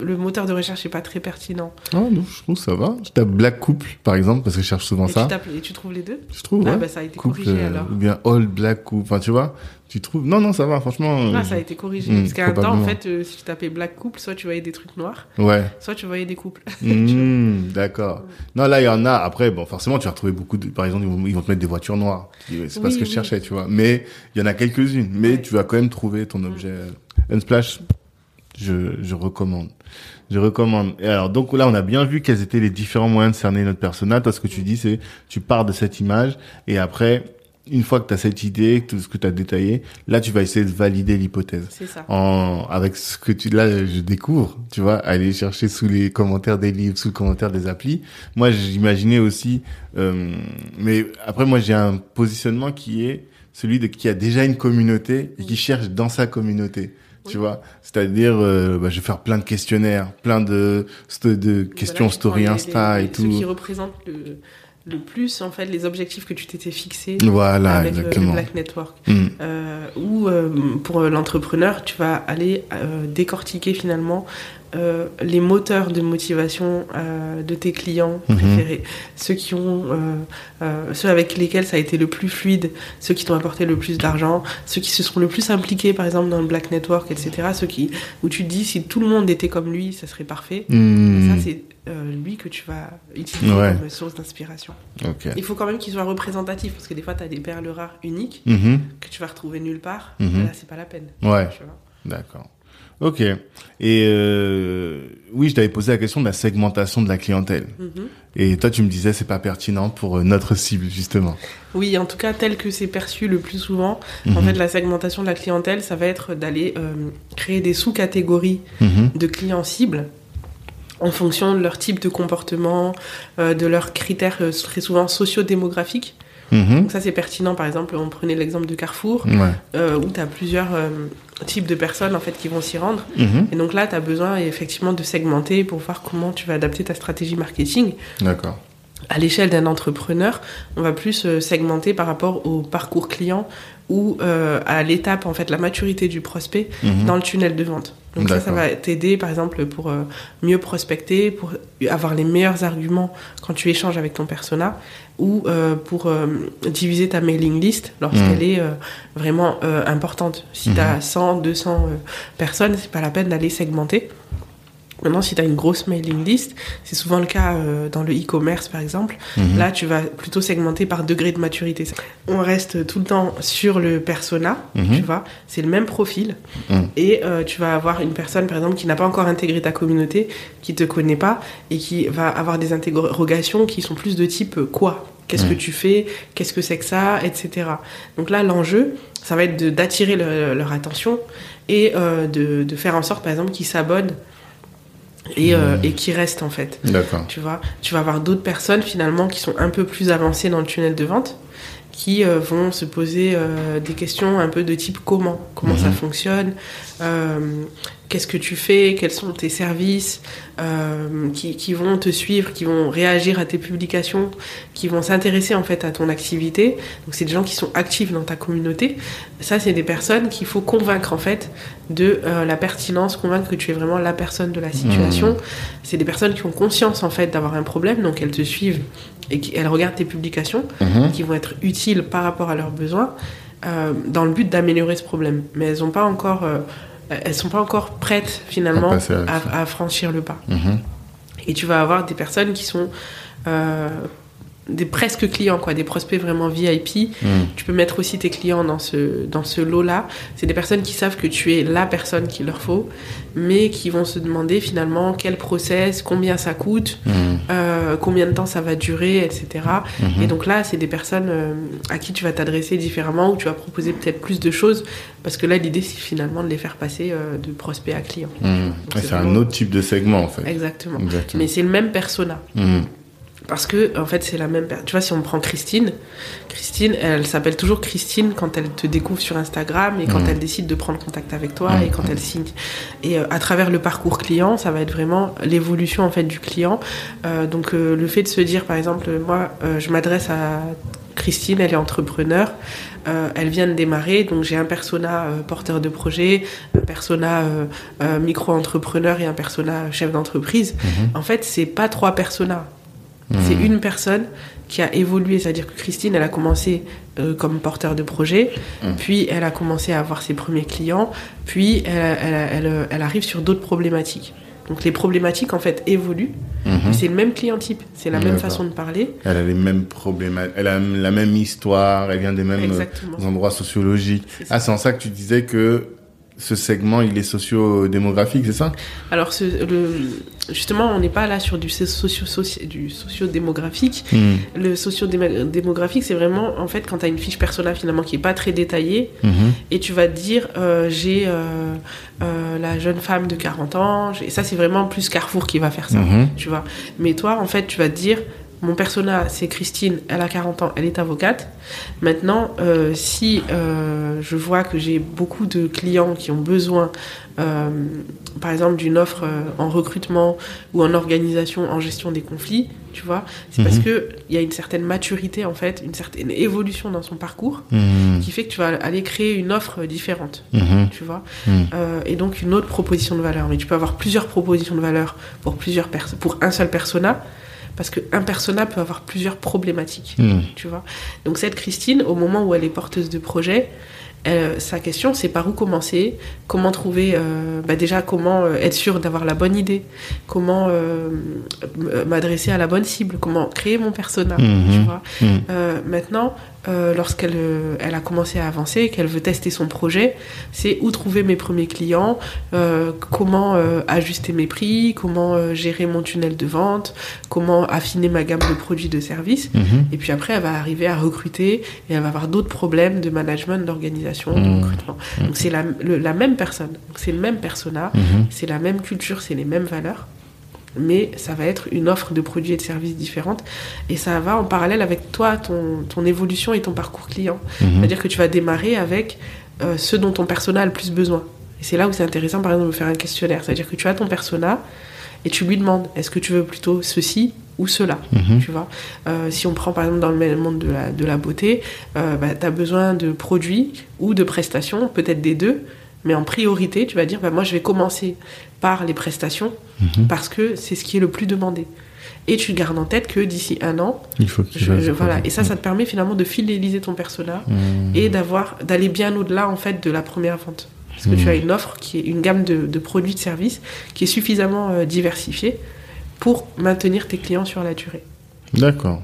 [SPEAKER 2] Le moteur de recherche n'est pas très pertinent.
[SPEAKER 1] Ah non, je trouve que ça va. Je tape Black Couple par exemple parce que je cherche souvent
[SPEAKER 2] Et
[SPEAKER 1] ça.
[SPEAKER 2] tu, tapes- et tu trouves les deux
[SPEAKER 1] Je trouve.
[SPEAKER 2] Ah,
[SPEAKER 1] ouais.
[SPEAKER 2] bah ça a été
[SPEAKER 1] couple
[SPEAKER 2] corrigé
[SPEAKER 1] euh,
[SPEAKER 2] alors.
[SPEAKER 1] ou bien All Black Couple. Enfin tu vois, tu trouves. Non non ça va franchement.
[SPEAKER 2] Ah,
[SPEAKER 1] euh,
[SPEAKER 2] ça a été corrigé.
[SPEAKER 1] Mm,
[SPEAKER 2] Parce qu'à un temps, en fait, euh, si tu tapais Black Couple, soit tu voyais des trucs noirs,
[SPEAKER 1] Ouais.
[SPEAKER 2] soit tu voyais des couples.
[SPEAKER 1] Hmm, D'accord. Non, là, il y en a. Après, bon, forcément, tu vas retrouver beaucoup de, par exemple, ils vont, te mettre des voitures noires. C'est pas
[SPEAKER 2] Oui,
[SPEAKER 1] ce que je cherchais, tu vois. Mais il y en a quelques-unes. Mais
[SPEAKER 2] Ouais.
[SPEAKER 1] tu vas quand même trouver ton objet. Unsplash, je, je recommande. Je recommande. Et alors, donc là, on a bien vu quels étaient les différents moyens de cerner notre personnage. Toi, ce que tu dis, c'est, tu pars de cette image et après, une fois que tu as cette idée, tout ce que tu as détaillé, là, tu vas essayer de valider l'hypothèse
[SPEAKER 2] C'est ça.
[SPEAKER 1] en avec ce que tu là je découvre tu vois aller chercher sous les commentaires des livres sous les commentaires des applis moi j'imaginais aussi euh, mais après moi j'ai un positionnement qui est celui de qui a déjà une communauté et qui cherche dans sa communauté tu vois c'est-à-dire euh, bah, je vais faire plein de questionnaires plein de de, questions
[SPEAKER 2] Voilà,
[SPEAKER 1] story
[SPEAKER 2] les-
[SPEAKER 1] Insta
[SPEAKER 2] les-
[SPEAKER 1] et
[SPEAKER 2] Ceux qui
[SPEAKER 1] tout
[SPEAKER 2] représentent le, le plus, en fait, les objectifs que tu t'étais fixés
[SPEAKER 1] voilà
[SPEAKER 2] avec euh, le
[SPEAKER 1] exactement
[SPEAKER 2] Black Network.
[SPEAKER 1] Mm.
[SPEAKER 2] euh, euh, pour l'entrepreneur, tu vas aller décortiquer finalement euh, les moteurs de motivation euh, de tes clients
[SPEAKER 1] Mhm.
[SPEAKER 2] préférés, ceux qui ont, euh, ceux avec lesquels ça a été le plus fluide, ceux qui t'ont apporté le plus d'argent, ceux qui se sont le plus impliqués par exemple dans le Black Network, etc. Ceux qui, où tu te dis si tout le monde était comme lui, ça serait parfait.
[SPEAKER 1] Mm.
[SPEAKER 2] Ça c'est lui que tu vas utiliser
[SPEAKER 1] Ouais.
[SPEAKER 2] comme source d'inspiration. Il faut quand même qu'il soit représentatif parce que des fois tu as des perles rares uniques
[SPEAKER 1] Mhm.
[SPEAKER 2] que tu vas retrouver nulle part.
[SPEAKER 1] Mhm.
[SPEAKER 2] Là, c'est pas la peine.
[SPEAKER 1] ouais. D'accord. Ok. Et euh, oui, je t'avais posé la question de la segmentation de la clientèle.
[SPEAKER 2] Mhm.
[SPEAKER 1] Et toi, tu me disais c'est pas pertinent pour euh, notre cible justement.
[SPEAKER 2] Oui, en tout cas, tel que c'est perçu le plus souvent, en
[SPEAKER 1] Mhm.
[SPEAKER 2] fait, la segmentation de la clientèle, ça va être d'aller euh, créer des sous-catégories
[SPEAKER 1] Mhm.
[SPEAKER 2] de clients cibles en fonction de leur type de comportement, euh, de leurs critères très souvent sociodémographiques. Donc ça, c'est pertinent. Par exemple, on prenait l'exemple de Carrefour,
[SPEAKER 1] Ouais.
[SPEAKER 2] où tu as plusieurs types de personnes en fait qui vont s'y rendre.
[SPEAKER 1] Mhm.
[SPEAKER 2] Et donc là, tu as besoin effectivement de segmenter pour voir comment tu vas adapter ta stratégie marketing.
[SPEAKER 1] D'accord.
[SPEAKER 2] À l'échelle d'un entrepreneur, on va plus euh, segmenter par rapport au parcours client ou euh, à l'étape, en fait, la maturité du prospect
[SPEAKER 1] Mhm.
[SPEAKER 2] dans le tunnel de vente. Donc ça, ça va t'aider, par exemple, pour euh, mieux prospecter, pour avoir les meilleurs arguments quand tu échanges avec ton persona, ou euh, pour diviser ta mailing list lorsqu'elle
[SPEAKER 1] Mhm.
[SPEAKER 2] est vraiment importante. Si tu as 100, 200 euh, personnes, c'est pas la peine d'aller segmenter. Maintenant, si tu as une grosse mailing list, c'est souvent le cas euh, dans le e-commerce par exemple,
[SPEAKER 1] Mhm.
[SPEAKER 2] là tu vas plutôt segmenter par degré de maturité. On reste tout le temps sur le persona,
[SPEAKER 1] Mhm.
[SPEAKER 2] tu vois, c'est le même profil,
[SPEAKER 1] Mhm.
[SPEAKER 2] et euh, tu vas avoir une personne par exemple qui n'a pas encore intégré ta communauté, qui te connaît pas, et qui va avoir des interrogations qui sont plus de type euh, quoi? Qu'est-ce que tu fais? Qu'est-ce que c'est que ça? Etc. Donc là, l'enjeu, ça va être d'attirer le- leur attention et euh, de, de faire en sorte, par exemple, qu'ils s'abonnent et, euh, et qu'ils restent en fait.
[SPEAKER 1] D'accord.
[SPEAKER 2] Tu vois, tu vas avoir d'autres personnes finalement qui sont un peu plus avancées dans le tunnel de vente, qui euh, vont se poser euh, des questions un peu de type comment, comment ça
[SPEAKER 1] Mhm.
[SPEAKER 2] fonctionne, euh, qu'est-ce que tu fais, quels sont tes services, qui, qui vont te suivre, qui vont réagir à tes publications, qui vont s'intéresser en fait à ton activité. Donc c'est des gens qui sont actifs dans ta communauté. Ça, c'est des personnes qu'il faut convaincre en fait de la pertinence, convaincre que tu es vraiment la personne de la situation. C'est des personnes qui ont conscience en fait d'avoir un problème, donc elles te suivent et qui, elles regardent tes publications,
[SPEAKER 1] Mhm.
[SPEAKER 2] qui vont être utiles par rapport à leurs besoins, euh, dans le but d'améliorer ce problème. Mais elles ont pas encore, euh, elles sont pas encore prêtes finalement
[SPEAKER 1] À passer à l'action.
[SPEAKER 2] à, à franchir le pas.
[SPEAKER 1] Mhm.
[SPEAKER 2] Et tu vas avoir des personnes qui sont euh, des presque clients, quoi, des prospects vraiment VIP.
[SPEAKER 1] Mhm.
[SPEAKER 2] Tu peux mettre aussi tes clients dans ce, dans ce lot-là. C'est des personnes qui savent que tu es la personne qu'il leur faut, mais qui vont se demander finalement quel process, combien ça coûte,
[SPEAKER 1] Mhm.
[SPEAKER 2] euh, combien de temps ça va durer, etc.
[SPEAKER 1] Mhm.
[SPEAKER 2] Et donc là, c'est des personnes euh, à qui tu vas t'adresser différemment, ou tu vas proposer peut-être plus de choses, parce que là, l'idée, c'est finalement de les faire passer euh, de prospect à client. C'est
[SPEAKER 1] un autre type de segment en fait.
[SPEAKER 2] Exactement.
[SPEAKER 1] Exactement.
[SPEAKER 2] Mais c'est le même persona. Parce que, en fait, c'est la même. per- Tu vois, si on prend Christine, Christine, elle s'appelle toujours Christine quand elle te découvre sur Instagram et quand
[SPEAKER 1] Mhm.
[SPEAKER 2] elle décide de prendre contact avec toi
[SPEAKER 1] Mhm.
[SPEAKER 2] et quand elle signe. Et euh, à travers le parcours client, ça va être vraiment l'évolution en fait du client. Euh, donc, euh, le fait de se dire, par exemple, moi, je m'adresse à Christine, elle est entrepreneur, euh, elle vient de démarrer, donc j'ai un persona euh, porteur de projet, un persona euh, micro-entrepreneur et un persona chef d'entreprise.
[SPEAKER 1] Mhm.
[SPEAKER 2] En fait, c'est pas trois personas.
[SPEAKER 1] Mhm.
[SPEAKER 2] C'est une personne qui a évolué, c'est-à-dire que Christine, elle a commencé euh, comme porteur de projet,
[SPEAKER 1] Mhm.
[SPEAKER 2] puis elle a commencé à avoir ses premiers clients, puis elle, elle- elle- elle arrive sur d'autres problématiques. Donc les problématiques en fait évoluent,
[SPEAKER 1] Mhm.
[SPEAKER 2] c'est le même client type, c'est la même façon de parler.
[SPEAKER 1] Elle a les mêmes problèmes, elle a la même histoire, elle vient des mêmes
[SPEAKER 2] Exactement.
[SPEAKER 1] endroits sociologiques. Ah, c'est en ça que tu disais que ce segment, il est socio-démographique, c'est ça?
[SPEAKER 2] Alors ce- le- justement, on n'est pas là sur du socio, socio.
[SPEAKER 1] Mhm.
[SPEAKER 2] Le socio-démographique, c'est vraiment en fait quand tu as une fiche personnelle finalement qui est pas très détaillée,
[SPEAKER 1] Mhm.
[SPEAKER 2] et tu vas te dire euh, j'ai euh, euh, la jeune femme de 40 ans et ça c'est vraiment plus Carrefour qui va faire ça
[SPEAKER 1] Mhm.
[SPEAKER 2] tu vois mais toi en fait tu vas te dire mon persona c'est Christine elle a 40 ans elle est avocate maintenant euh, si euh, je vois que j'ai beaucoup de clients qui ont besoin euh, par exemple d'une offre en recrutement ou en organisation en gestion des conflits tu vois c'est parce
[SPEAKER 1] Mhm.
[SPEAKER 2] que il y a une certaine maturité en fait une certaine évolution dans son parcours
[SPEAKER 1] Mhm.
[SPEAKER 2] qui fait que tu vas aller créer une offre différente,
[SPEAKER 1] Mhm.
[SPEAKER 2] tu vois, et donc une autre proposition de valeur. Mais tu peux avoir plusieurs propositions de valeur pour plusieurs personnes, pour un seul persona, parce qu'un persona peut avoir plusieurs problématiques,
[SPEAKER 1] Mhm.
[SPEAKER 2] tu vois. Donc cette Christine, au moment où elle est porteuse de projet, elle- sa question c'est par où commencer, comment trouver, euh, bah déjà comment euh, être sûr d'avoir la bonne idée, comment euh, m'adresser à la bonne cible, comment créer mon persona,
[SPEAKER 1] Mhm.
[SPEAKER 2] tu vois?
[SPEAKER 1] Mhm.
[SPEAKER 2] Euh, maintenant, euh, lorsqu'elle euh, elle a commencé à avancer, qu'elle veut tester son projet, c'est où trouver mes premiers clients, euh, comment ajuster mes prix, comment gérer mon tunnel de vente, comment affiner ma gamme de produits de services.
[SPEAKER 1] Mhm.
[SPEAKER 2] Et puis après, elle va arriver à recruter et elle va avoir d'autres problèmes de management, d'organisation, de
[SPEAKER 1] Mhm.
[SPEAKER 2] recrutement. Donc c'est la, la même personne, c'est le même persona,
[SPEAKER 1] Mhm.
[SPEAKER 2] c'est la même culture, c'est les mêmes valeurs, mais ça va être une offre de produits et de services différente. Et ça va en parallèle avec toi, ton, ton évolution et ton parcours client.
[SPEAKER 1] Mhm.
[SPEAKER 2] C'est-à-dire que tu vas démarrer avec euh, ce dont ton persona a le plus besoin. Et c'est là où c'est intéressant, par exemple, de faire un questionnaire. C'est-à-dire que tu as ton persona et tu lui demandes est-ce que tu veux plutôt ceci ou cela
[SPEAKER 1] Mhm.
[SPEAKER 2] tu vois? Euh, si on prend par exemple dans le même monde de la, de la beauté, euh, tu as besoin de produits ou de prestations, peut-être des deux, mais en priorité, tu vas dire, bah, moi je vais commencer par les prestations
[SPEAKER 1] Mhm.
[SPEAKER 2] parce que c'est ce qui est le plus demandé. Et tu gardes en tête que d'ici un an,
[SPEAKER 1] Il faut
[SPEAKER 2] je-
[SPEAKER 1] fasse
[SPEAKER 2] je- voilà. Et ça, ça te permet finalement de fidéliser ton persona
[SPEAKER 1] Mhm.
[SPEAKER 2] et d'avoir d'aller bien au-delà en fait de la première vente. Parce que tu
[SPEAKER 1] Mhm.
[SPEAKER 2] as une offre qui est une gamme de, de produits de services qui est suffisamment euh, diversifiée pour maintenir tes clients sur la durée.
[SPEAKER 1] D'accord.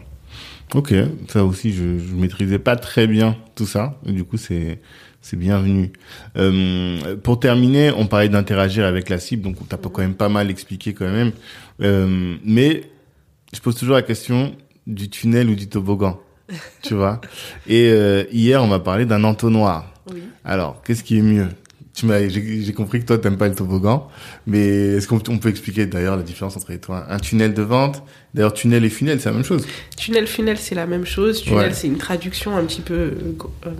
[SPEAKER 1] Ok, ça aussi, je, je maîtrisais pas très bien tout ça. Du coup, c'est c'est bienvenu. Euh, pour terminer, on parlait d'interagir avec la cible, donc on t'a pas quand même pas mal expliqué quand même. Euh, mais je pose toujours la question du tunnel ou du toboggan, tu vois. Et euh, hier, on m'a parlé d'un entonnoir.
[SPEAKER 2] Oui.
[SPEAKER 1] Alors, qu'est-ce qui est mieux? Tu m'as, j'ai compris que toi t'aimes pas le toboggan, mais est-ce qu'on peut expliquer d'ailleurs la différence entre les toi un tunnel de vente D'ailleurs, tunnel et funnel, c'est la même chose.
[SPEAKER 2] Tunnel, funnel, c'est la même chose. Tunnel, c'est une traduction un petit peu euh,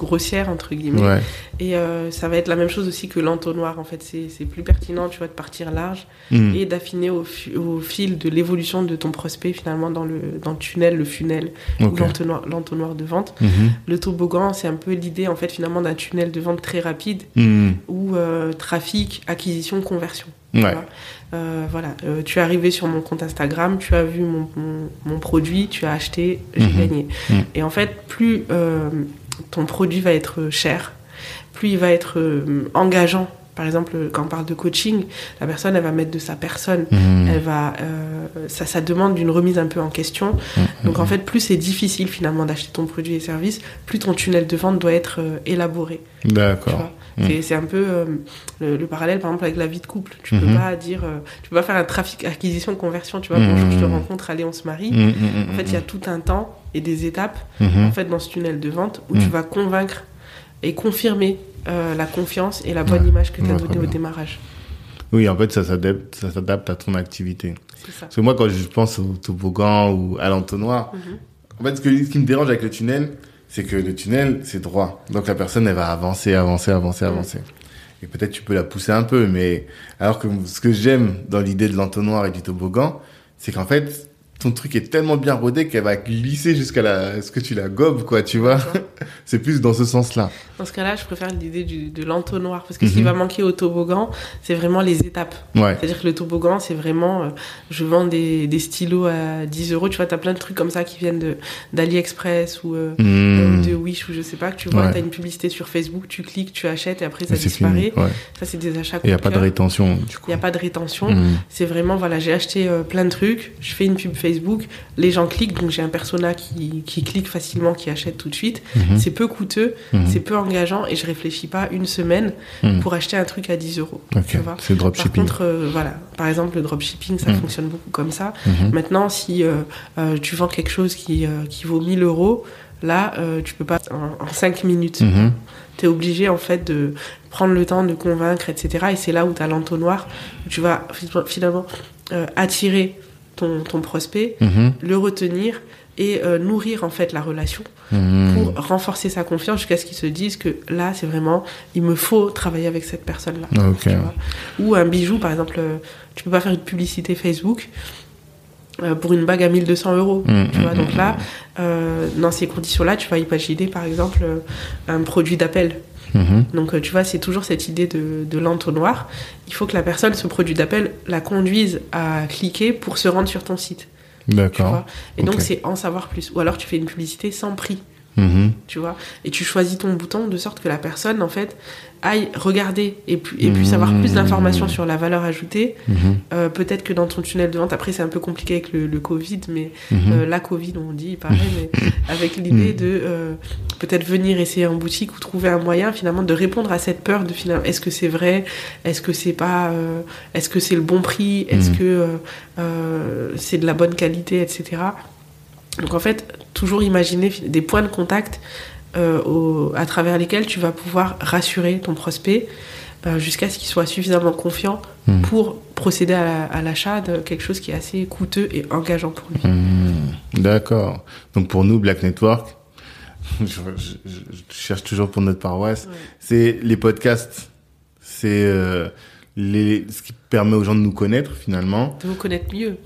[SPEAKER 2] grossière entre guillemets. Et euh, ça va être la même chose aussi que l'entonnoir. En fait, c'est plus pertinent, tu vois, de partir large hmm. et d'affiner au, fil de l'évolution de ton prospect finalement dans le, dans le tunnel, le funnel ou l'entonnoir de vente. Hmm. Le toboggan, c'est un peu l'idée en fait finalement d'un tunnel de vente très rapide hmm. où euh, trafic, acquisition, conversion. Euh, voilà, tu es arrivé sur mon compte Instagram, tu as vu mon, mon, produit, tu as acheté, j'ai gagné. Et en fait, plus ton produit va être cher, plus il va être euh, engageant. Par exemple, quand on parle de coaching, la personne, elle va mettre de sa personne. Mmh. Elle va, euh, ça, ça demande d'une remise un peu en question. Mmh. Donc, en fait, plus c'est difficile finalement d'acheter ton produit et service, plus ton tunnel de vente doit être euh, élaboré.
[SPEAKER 1] D'accord.
[SPEAKER 2] Mmh. C'est un peu le, parallèle, par exemple, avec la vie de couple. Tu peux pas dire, tu peux pas faire un trafic acquisition conversion. Tu vois, bonjour, je te rencontre, allez, on se marie. En fait, il y a tout un temps et des étapes en fait dans ce tunnel de vente où tu vas convaincre et confirmer euh, la confiance et la bonne image que tu as donnée au démarrage.
[SPEAKER 1] Oui, en fait, ça s'adapte, ça s'adapte à ton activité. Ça. Parce que moi, quand je pense au toboggan ou à l'entonnoir, mhm. en fait, ce, que, ce qui me dérange avec le tunnel, c'est que le tunnel, c'est droit. Donc la personne, elle va avancer, avancer, avancer, avancer. Et peut-être tu peux la pousser un peu, mais alors que ce que j'aime dans l'idée de l'entonnoir et du toboggan, c'est qu'en fait, ton truc est tellement bien rodé qu'elle va glisser jusqu'à la, ce que tu la gobes, quoi, tu vois? c'est plus dans ce sens-là.
[SPEAKER 2] Dans ce cas-là, je préfère l'idée de l'entonnoir parce que ce qui mhm. va manquer au toboggan, c'est vraiment les étapes.
[SPEAKER 1] Ouais.
[SPEAKER 2] C'est-à-dire que le toboggan, c'est vraiment, euh, je vends des, des, stylos à 10 euros, tu vois, t'as plein de trucs comme ça qui viennent d'AliExpress ou euh, mhm. de Wish ou je sais pas, que tu vois, tu t'as une publicité sur Facebook, tu cliques, tu achètes et après ça disparaît. Ça, c'est des achats.
[SPEAKER 1] Il n'y a pas de rétention, du.
[SPEAKER 2] Il n'y a pas de rétention. C'est vraiment, voilà, j'ai acheté euh, plein de trucs, je fais une pub Facebook Facebook, les gens cliquent, donc j'ai un persona qui, qui, clique facilement, qui achète tout de suite. Mhm. C'est peu coûteux, mhm. c'est peu engageant et je réfléchis pas une semaine mhm. pour acheter un truc à 10 euros.
[SPEAKER 1] C'est le dropshipping.
[SPEAKER 2] Par contre, euh, voilà, par exemple, le dropshipping, ça fonctionne beaucoup comme ça. Maintenant, si euh, euh, tu vends quelque chose qui, qui vaut 1000 euros, là, tu peux pas en, en 5 minutes. Tu es obligé en fait de prendre le temps de convaincre, etc. Et c'est là où tu as l'entonnoir, tu vas finalement attirer ton, prospect, mhm. le retenir et euh, nourrir en fait la relation mhm. pour renforcer sa confiance jusqu'à ce qu'il se dise que là c'est vraiment il me faut travailler avec cette personne là ou un bijou par exemple euh, tu peux pas faire une publicité Facebook euh, pour une bague à 1200 euros mhm, tu vois. Donc là dans ces conditions là tu vas imaginer par exemple un produit d'appel Mhm. Donc, euh, tu vois, c'est toujours cette idée de, de l'entonnoir. Il faut que la personne, ce produit d'appel, la conduise à cliquer pour se rendre sur ton site.
[SPEAKER 1] D'accord.
[SPEAKER 2] Et donc, c'est en savoir plus. Ou alors, tu fais une publicité sans prix. Mhm. Tu vois Et tu choisis ton bouton de sorte que la personne, en fait, aille regarder et, puis, et puis savoir plus d'informations sur la valeur ajoutée. Mhm. Euh, peut-être que dans ton tunnel de vente, après c'est un peu compliqué avec le, Covid, mais mhm. euh, la Covid on dit, pareil, mais avec l'idée de euh, peut-être venir essayer en boutique ou trouver un moyen finalement de répondre à cette peur de finalement est-ce que c'est vrai, est-ce que c'est pas, est-ce que c'est le bon prix, est-ce que c'est de la bonne qualité, etc. Donc en fait, toujours imaginer des points de contact euh, à travers lesquels tu vas pouvoir rassurer ton prospect euh, jusqu'à ce qu'il soit suffisamment confiant hmm. pour procéder à l'achat de quelque chose qui est assez coûteux et engageant pour lui.
[SPEAKER 1] Hmm. D'accord. Donc pour nous, Black Network, je, cherche toujours pour notre paroisse, c'est les podcasts, c'est euh, les, ce qui permet aux gens de nous connaître finalement.
[SPEAKER 2] De vous connaître mieux.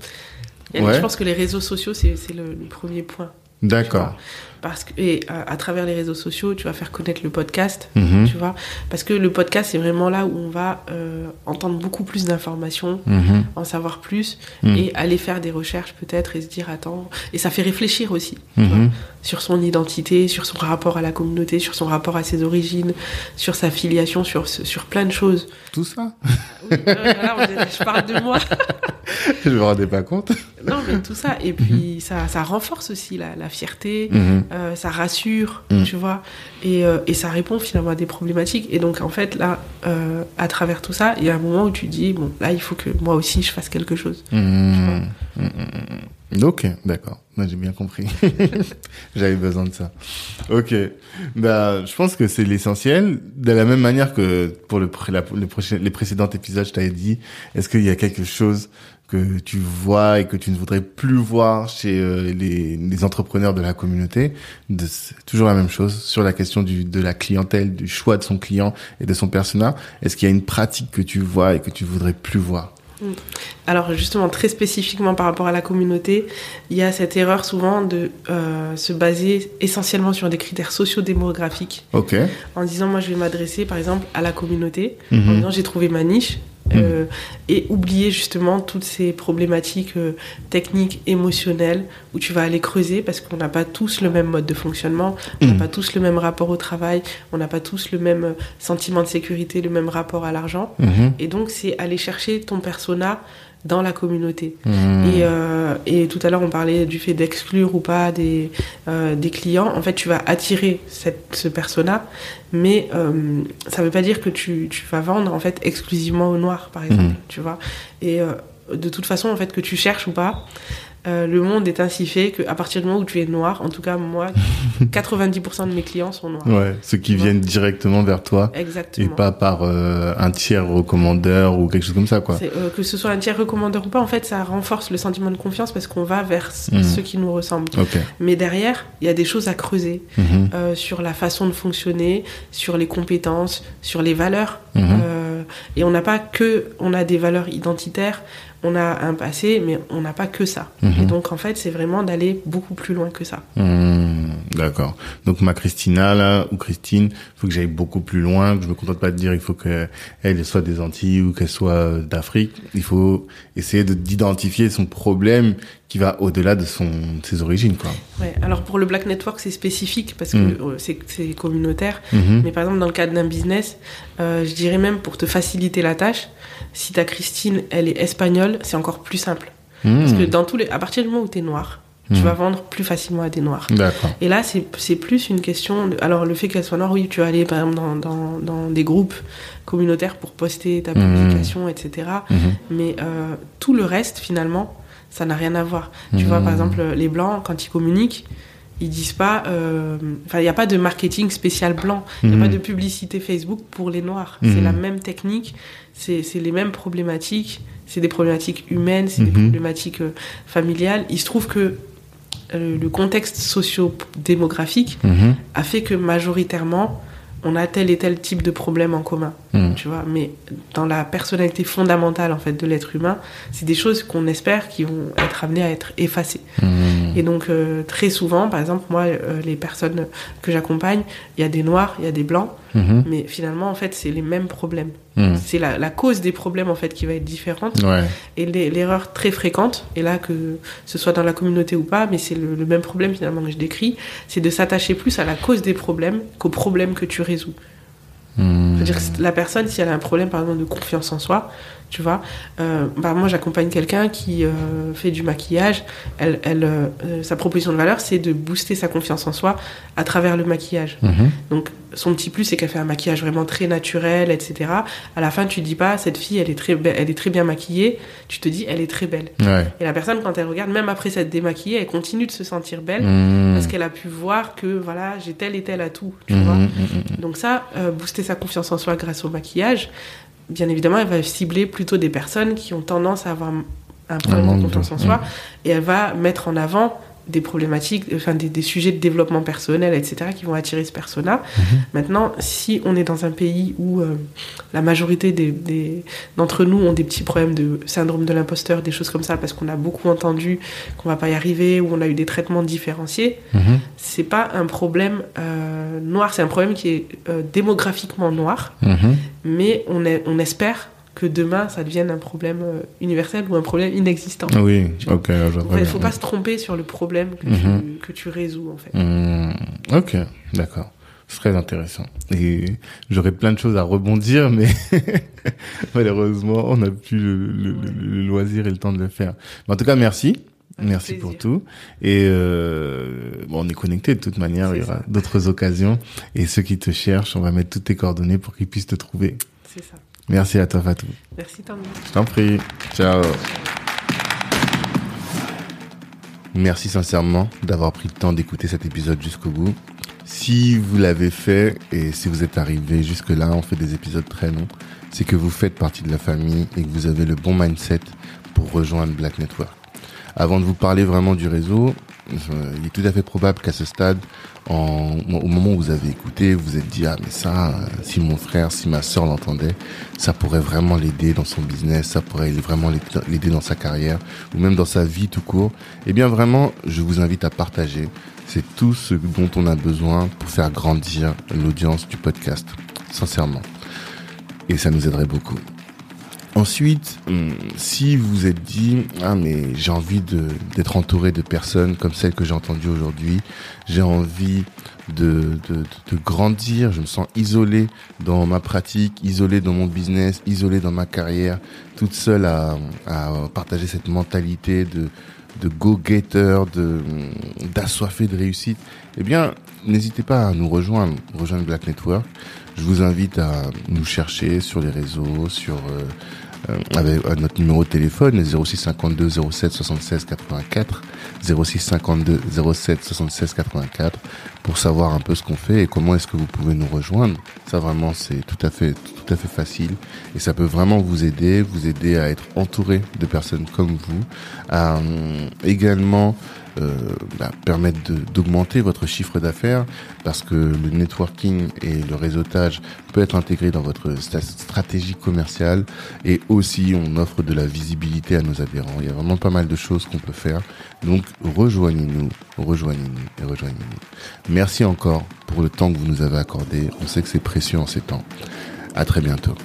[SPEAKER 2] Je pense que les réseaux sociaux, c'est le, le, premier point.
[SPEAKER 1] D'accord
[SPEAKER 2] parce que et à, travers les réseaux sociaux tu vas faire connaître le podcast mhm. tu vois parce que le podcast c'est vraiment là où on va euh, entendre beaucoup plus d'informations mhm. en savoir plus mhm. et aller faire des recherches peut-être et se dire attends et ça fait réfléchir aussi sur son identité sur son rapport à la communauté sur son rapport à ses origines sur sa filiation sur sur plein de choses
[SPEAKER 1] tout ça.
[SPEAKER 2] Oui, euh, je parle de moi.
[SPEAKER 1] Je me rendais pas compte.
[SPEAKER 2] Non mais tout ça et puis ça, ça renforce aussi la, la fierté euh, ça rassure, mm. tu vois, et, euh, et, ça répond finalement à des problématiques. Et donc, en fait, là, euh, à travers tout ça, il y a un moment où tu dis, bon, là, il faut que moi aussi, je fasse quelque chose.
[SPEAKER 1] Ok, d'accord. Moi, j'ai bien compris. J'avais besoin de ça. Ok. Bah, je pense que c'est l'essentiel. De la même manière que pour le, la, le prochain, les précédents épisodes, je t'avais dit, est-ce qu'il y a quelque chose que tu vois et que tu ne voudrais plus voir chez euh, les, les, entrepreneurs de la communauté? De, toujours la même chose sur la question du, de la clientèle, du choix de son client et de son persona. Est-ce qu'il y a une pratique que tu vois et que tu voudrais plus voir?
[SPEAKER 2] Alors justement, très spécifiquement par rapport à la communauté, il y a cette erreur souvent de euh, se baser essentiellement sur des critères sociodémographiques.
[SPEAKER 1] Ok.
[SPEAKER 2] En disant, moi je vais m'adresser par exemple à la communauté, en
[SPEAKER 1] Mhm.
[SPEAKER 2] disant j'ai trouvé ma niche, euh, et oublier justement toutes ces problématiques euh, techniques, émotionnelles, où tu vas aller creuser parce qu'on n'a pas tous le même mode de fonctionnement, on n'a
[SPEAKER 1] Mhm.
[SPEAKER 2] pas tous le même rapport au travail, on n'a pas tous le même euh, sentiment de sécurité, le même rapport à l'argent.
[SPEAKER 1] Mhm.
[SPEAKER 2] Et donc, c'est aller chercher ton persona dans la communauté. Et, euh, et tout à l'heure, on parlait du fait d'exclure ou pas des, euh, des clients. En fait, tu vas attirer cette, ce persona, mais euh, ça ne veut pas dire que tu, tu vas vendre en fait exclusivement au noir, par exemple.
[SPEAKER 1] Mhm.
[SPEAKER 2] Tu vois Et de toute façon, en fait, que tu cherches ou pas, euh, le monde est ainsi fait qu'à partir du moment où tu es noir, en tout cas moi, 90% de mes clients sont noirs.
[SPEAKER 1] Ouais, ceux qui viennent directement vers toi et
[SPEAKER 2] Exactement.
[SPEAKER 1] pas par euh, un tiers recommandeur ou quelque chose comme ça, quoi.
[SPEAKER 2] Euh, que ce soit un tiers recommandeur ou pas, en fait, ça renforce le sentiment de confiance parce qu'on va vers c-
[SPEAKER 1] Mhm.
[SPEAKER 2] ceux qui nous ressemblent.
[SPEAKER 1] Ok.
[SPEAKER 2] Mais derrière, il y a des choses à creuser
[SPEAKER 1] Mhm.
[SPEAKER 2] sur la façon de fonctionner, sur les compétences, sur les valeurs.
[SPEAKER 1] Mhm.
[SPEAKER 2] Et on n'a pas que, on a des valeurs identitaires, on a un passé, mais on n'a pas que ça.
[SPEAKER 1] Mhm.
[SPEAKER 2] Et donc, en fait, c'est vraiment d'aller beaucoup plus loin que ça.
[SPEAKER 1] Hmm, D'accord. Donc ma Christina là ou Christine, faut que j'aille beaucoup plus loin. Que je me contente pas de dire il faut que elle soit des Antilles ou qu'elle soit euh, d'Afrique. Il faut essayer de d'identifier son problème qui va au-delà de son de ses origines quoi.
[SPEAKER 2] Ouais. Alors, pour le Black Network, c'est spécifique parce que
[SPEAKER 1] Mhm.
[SPEAKER 2] euh, c'est, communautaire.
[SPEAKER 1] Mhm.
[SPEAKER 2] Mais par exemple, dans le cadre d'un business, euh, je dirais même pour te faciliter la tâche, si ta Christine, elle est espagnole, c'est encore plus simple. Parce
[SPEAKER 1] Hmm.
[SPEAKER 2] que dans tous les, à partir du moment où tu es noir, tu
[SPEAKER 1] Mhm.
[SPEAKER 2] vas vendre plus facilement à des noirs. Et là, c'est plus une question. De, alors, le fait qu'elle soit noire, oui, tu vas aller par exemple dans, dans, dans des groupes communautaires pour poster ta
[SPEAKER 1] Mhm.
[SPEAKER 2] publication, etc. Mais euh, tout le reste, finalement, ça n'a rien à voir. Tu vois, par exemple, les blancs, quand ils communiquent, ils disent pas. euh, Enfin, il n'y a pas de marketing spécial blanc. Il n'y a pas de publicité Facebook pour les noirs. C'est la même technique, c'est c'est les mêmes problématiques, c'est des problématiques humaines, c'est des
[SPEAKER 1] Mhm.
[SPEAKER 2] problématiques euh, familiales. Il se trouve que euh, le contexte socio-démographique
[SPEAKER 1] Mhm.
[SPEAKER 2] a fait que majoritairement, on a tel et tel type de problème en commun,
[SPEAKER 1] Mhm.
[SPEAKER 2] tu vois. Mais dans la personnalité fondamentale en fait de l'être humain, c'est des choses qu'on espère qui vont être amenées à être effacées.
[SPEAKER 1] Mhm.
[SPEAKER 2] Et donc euh, très souvent, par exemple, moi, euh, les personnes que j'accompagne, il y a des noirs, il y a des blancs,
[SPEAKER 1] Mhm.
[SPEAKER 2] mais finalement, en fait, c'est les mêmes problèmes. C'est la, la cause des problèmes en fait qui va être différente.
[SPEAKER 1] Ouais.
[SPEAKER 2] Et l'erreur très fréquente, et là que ce soit dans la communauté ou pas, mais c'est le, le même problème finalement que je décris, c'est de s'attacher plus à la cause des problèmes qu'aux problèmes que tu résous.
[SPEAKER 1] Mhm.
[SPEAKER 2] C'est-à-dire que la personne, si elle a un problème par exemple de confiance en soi, tu vois, euh, bah, moi j'accompagne quelqu'un qui euh, fait du maquillage, elle, elle, euh, sa proposition de valeur c'est de booster sa confiance en soi à travers le maquillage.
[SPEAKER 1] Mhm.
[SPEAKER 2] Donc son petit plus c'est qu'elle fait un maquillage vraiment très naturel, etc. À la fin tu dis pas cette fille elle est très, elle est très bien maquillée, tu te dis elle est très belle.
[SPEAKER 1] Ouais.
[SPEAKER 2] Et la personne quand elle regarde, même après s'être démaquillée, elle continue de se sentir belle
[SPEAKER 1] Mhm.
[SPEAKER 2] parce qu'elle a pu voir que voilà j'ai tel et tel atout, tu
[SPEAKER 1] Mhm.
[SPEAKER 2] vois. Donc ça, booster sa confiance en soi grâce au maquillage, bien évidemment, elle va cibler plutôt des personnes qui ont tendance à avoir un problème de
[SPEAKER 1] de-
[SPEAKER 2] confiance en soi, et elle va mettre en avant des problématiques, enfin des, des sujets de développement personnel, etc., qui vont attirer ce persona. Maintenant, si on est dans un pays où euh, la majorité des, des- d'entre nous ont des petits problèmes de syndrome de l'imposteur, des choses comme ça, parce qu'on a beaucoup entendu qu'on va pas y arriver, ou on a eu des traitements différenciés,
[SPEAKER 1] Mhm.
[SPEAKER 2] c'est pas un problème euh, noir, c'est un problème qui est euh, démographiquement noir,
[SPEAKER 1] Mhm.
[SPEAKER 2] mais on, est, on espère que demain ça devienne un problème euh, universel ou un problème inexistant.
[SPEAKER 1] Oui,
[SPEAKER 2] Tu vois.
[SPEAKER 1] ok,
[SPEAKER 2] Il ne faut pas se tromper sur le problème que,
[SPEAKER 1] Mhm.
[SPEAKER 2] tu, que tu résous en fait.
[SPEAKER 1] Hmm, ok, d'accord. C'est très intéressant. Et j'aurais plein de choses à rebondir, mais malheureusement, on n'a plus le, le- le- le loisir et le temps de le faire. Mais en tout cas, merci.
[SPEAKER 2] Avec
[SPEAKER 1] Merci
[SPEAKER 2] plaisir.
[SPEAKER 1] pour tout. Et euh, bon, on est connecté de toute manière. Il y aura d'autres occasions. Et ceux qui te cherchent, on va mettre toutes tes coordonnées pour qu'ils puissent te trouver.
[SPEAKER 2] C'est ça.
[SPEAKER 1] Merci à toi, Fatou.
[SPEAKER 2] Merci Tanguy.
[SPEAKER 1] Je t'en prie. Ciao. Merci sincèrement d'avoir pris le temps d'écouter cet épisode jusqu'au bout. Si vous l'avez fait et si vous êtes arrivé jusque là, on fait des épisodes très longs, c'est que vous faites partie de la famille et que vous avez le bon mindset pour rejoindre Black Network. Avant de vous parler vraiment du réseau, il est tout à fait probable qu'à ce stade, au moment où vous avez écouté, vous vous êtes dit ah mais ça, euh, si mon frère, si ma sœur l'entendait, ça pourrait vraiment l'aider dans son business, ça pourrait vraiment l'aider dans sa carrière ou même dans sa vie tout court. Eh bien vraiment, je vous invite à partager. C'est tout ce dont on a besoin pour faire grandir l'audience du podcast, sincèrement et ça nous aiderait beaucoup. Ensuite, si vous êtes dit ah mais j'ai envie d'être entouré de personnes comme celles que j'ai entendues aujourd'hui, j'ai envie de, de, de grandir, je me sens isolé dans ma pratique, isolé dans mon business, isolé dans ma carrière, toute seule à, à partager cette mentalité de de go-getter, de d'assoiffé de réussite, eh bien, n'hésitez pas à nous rejoindre, rejoindre Black Network. Je vous invite à nous chercher sur les réseaux, sur euh, avec notre numéro de téléphone 06 52 07 76 84 06 52 07 76 84 pour savoir un peu ce qu'on fait et comment est-ce que vous pouvez nous rejoindre. Ça vraiment c'est tout à fait tout à fait facile et ça peut vraiment vous aider, vous aider à être entouré de personnes comme vous, euh, également euh, bah, permettre d'augmenter votre chiffre d'affaires parce que le networking et le réseautage peut être intégré dans votre stratégie commerciale et aussi on offre de la visibilité à nos adhérents. Il y a vraiment pas mal de choses qu'on peut faire. Donc rejoignez-nous, rejoignez-nous et rejoignez-nous. Merci encore pour le temps que vous nous avez accordé. On sait que c'est précieux en ces temps. À très bientôt.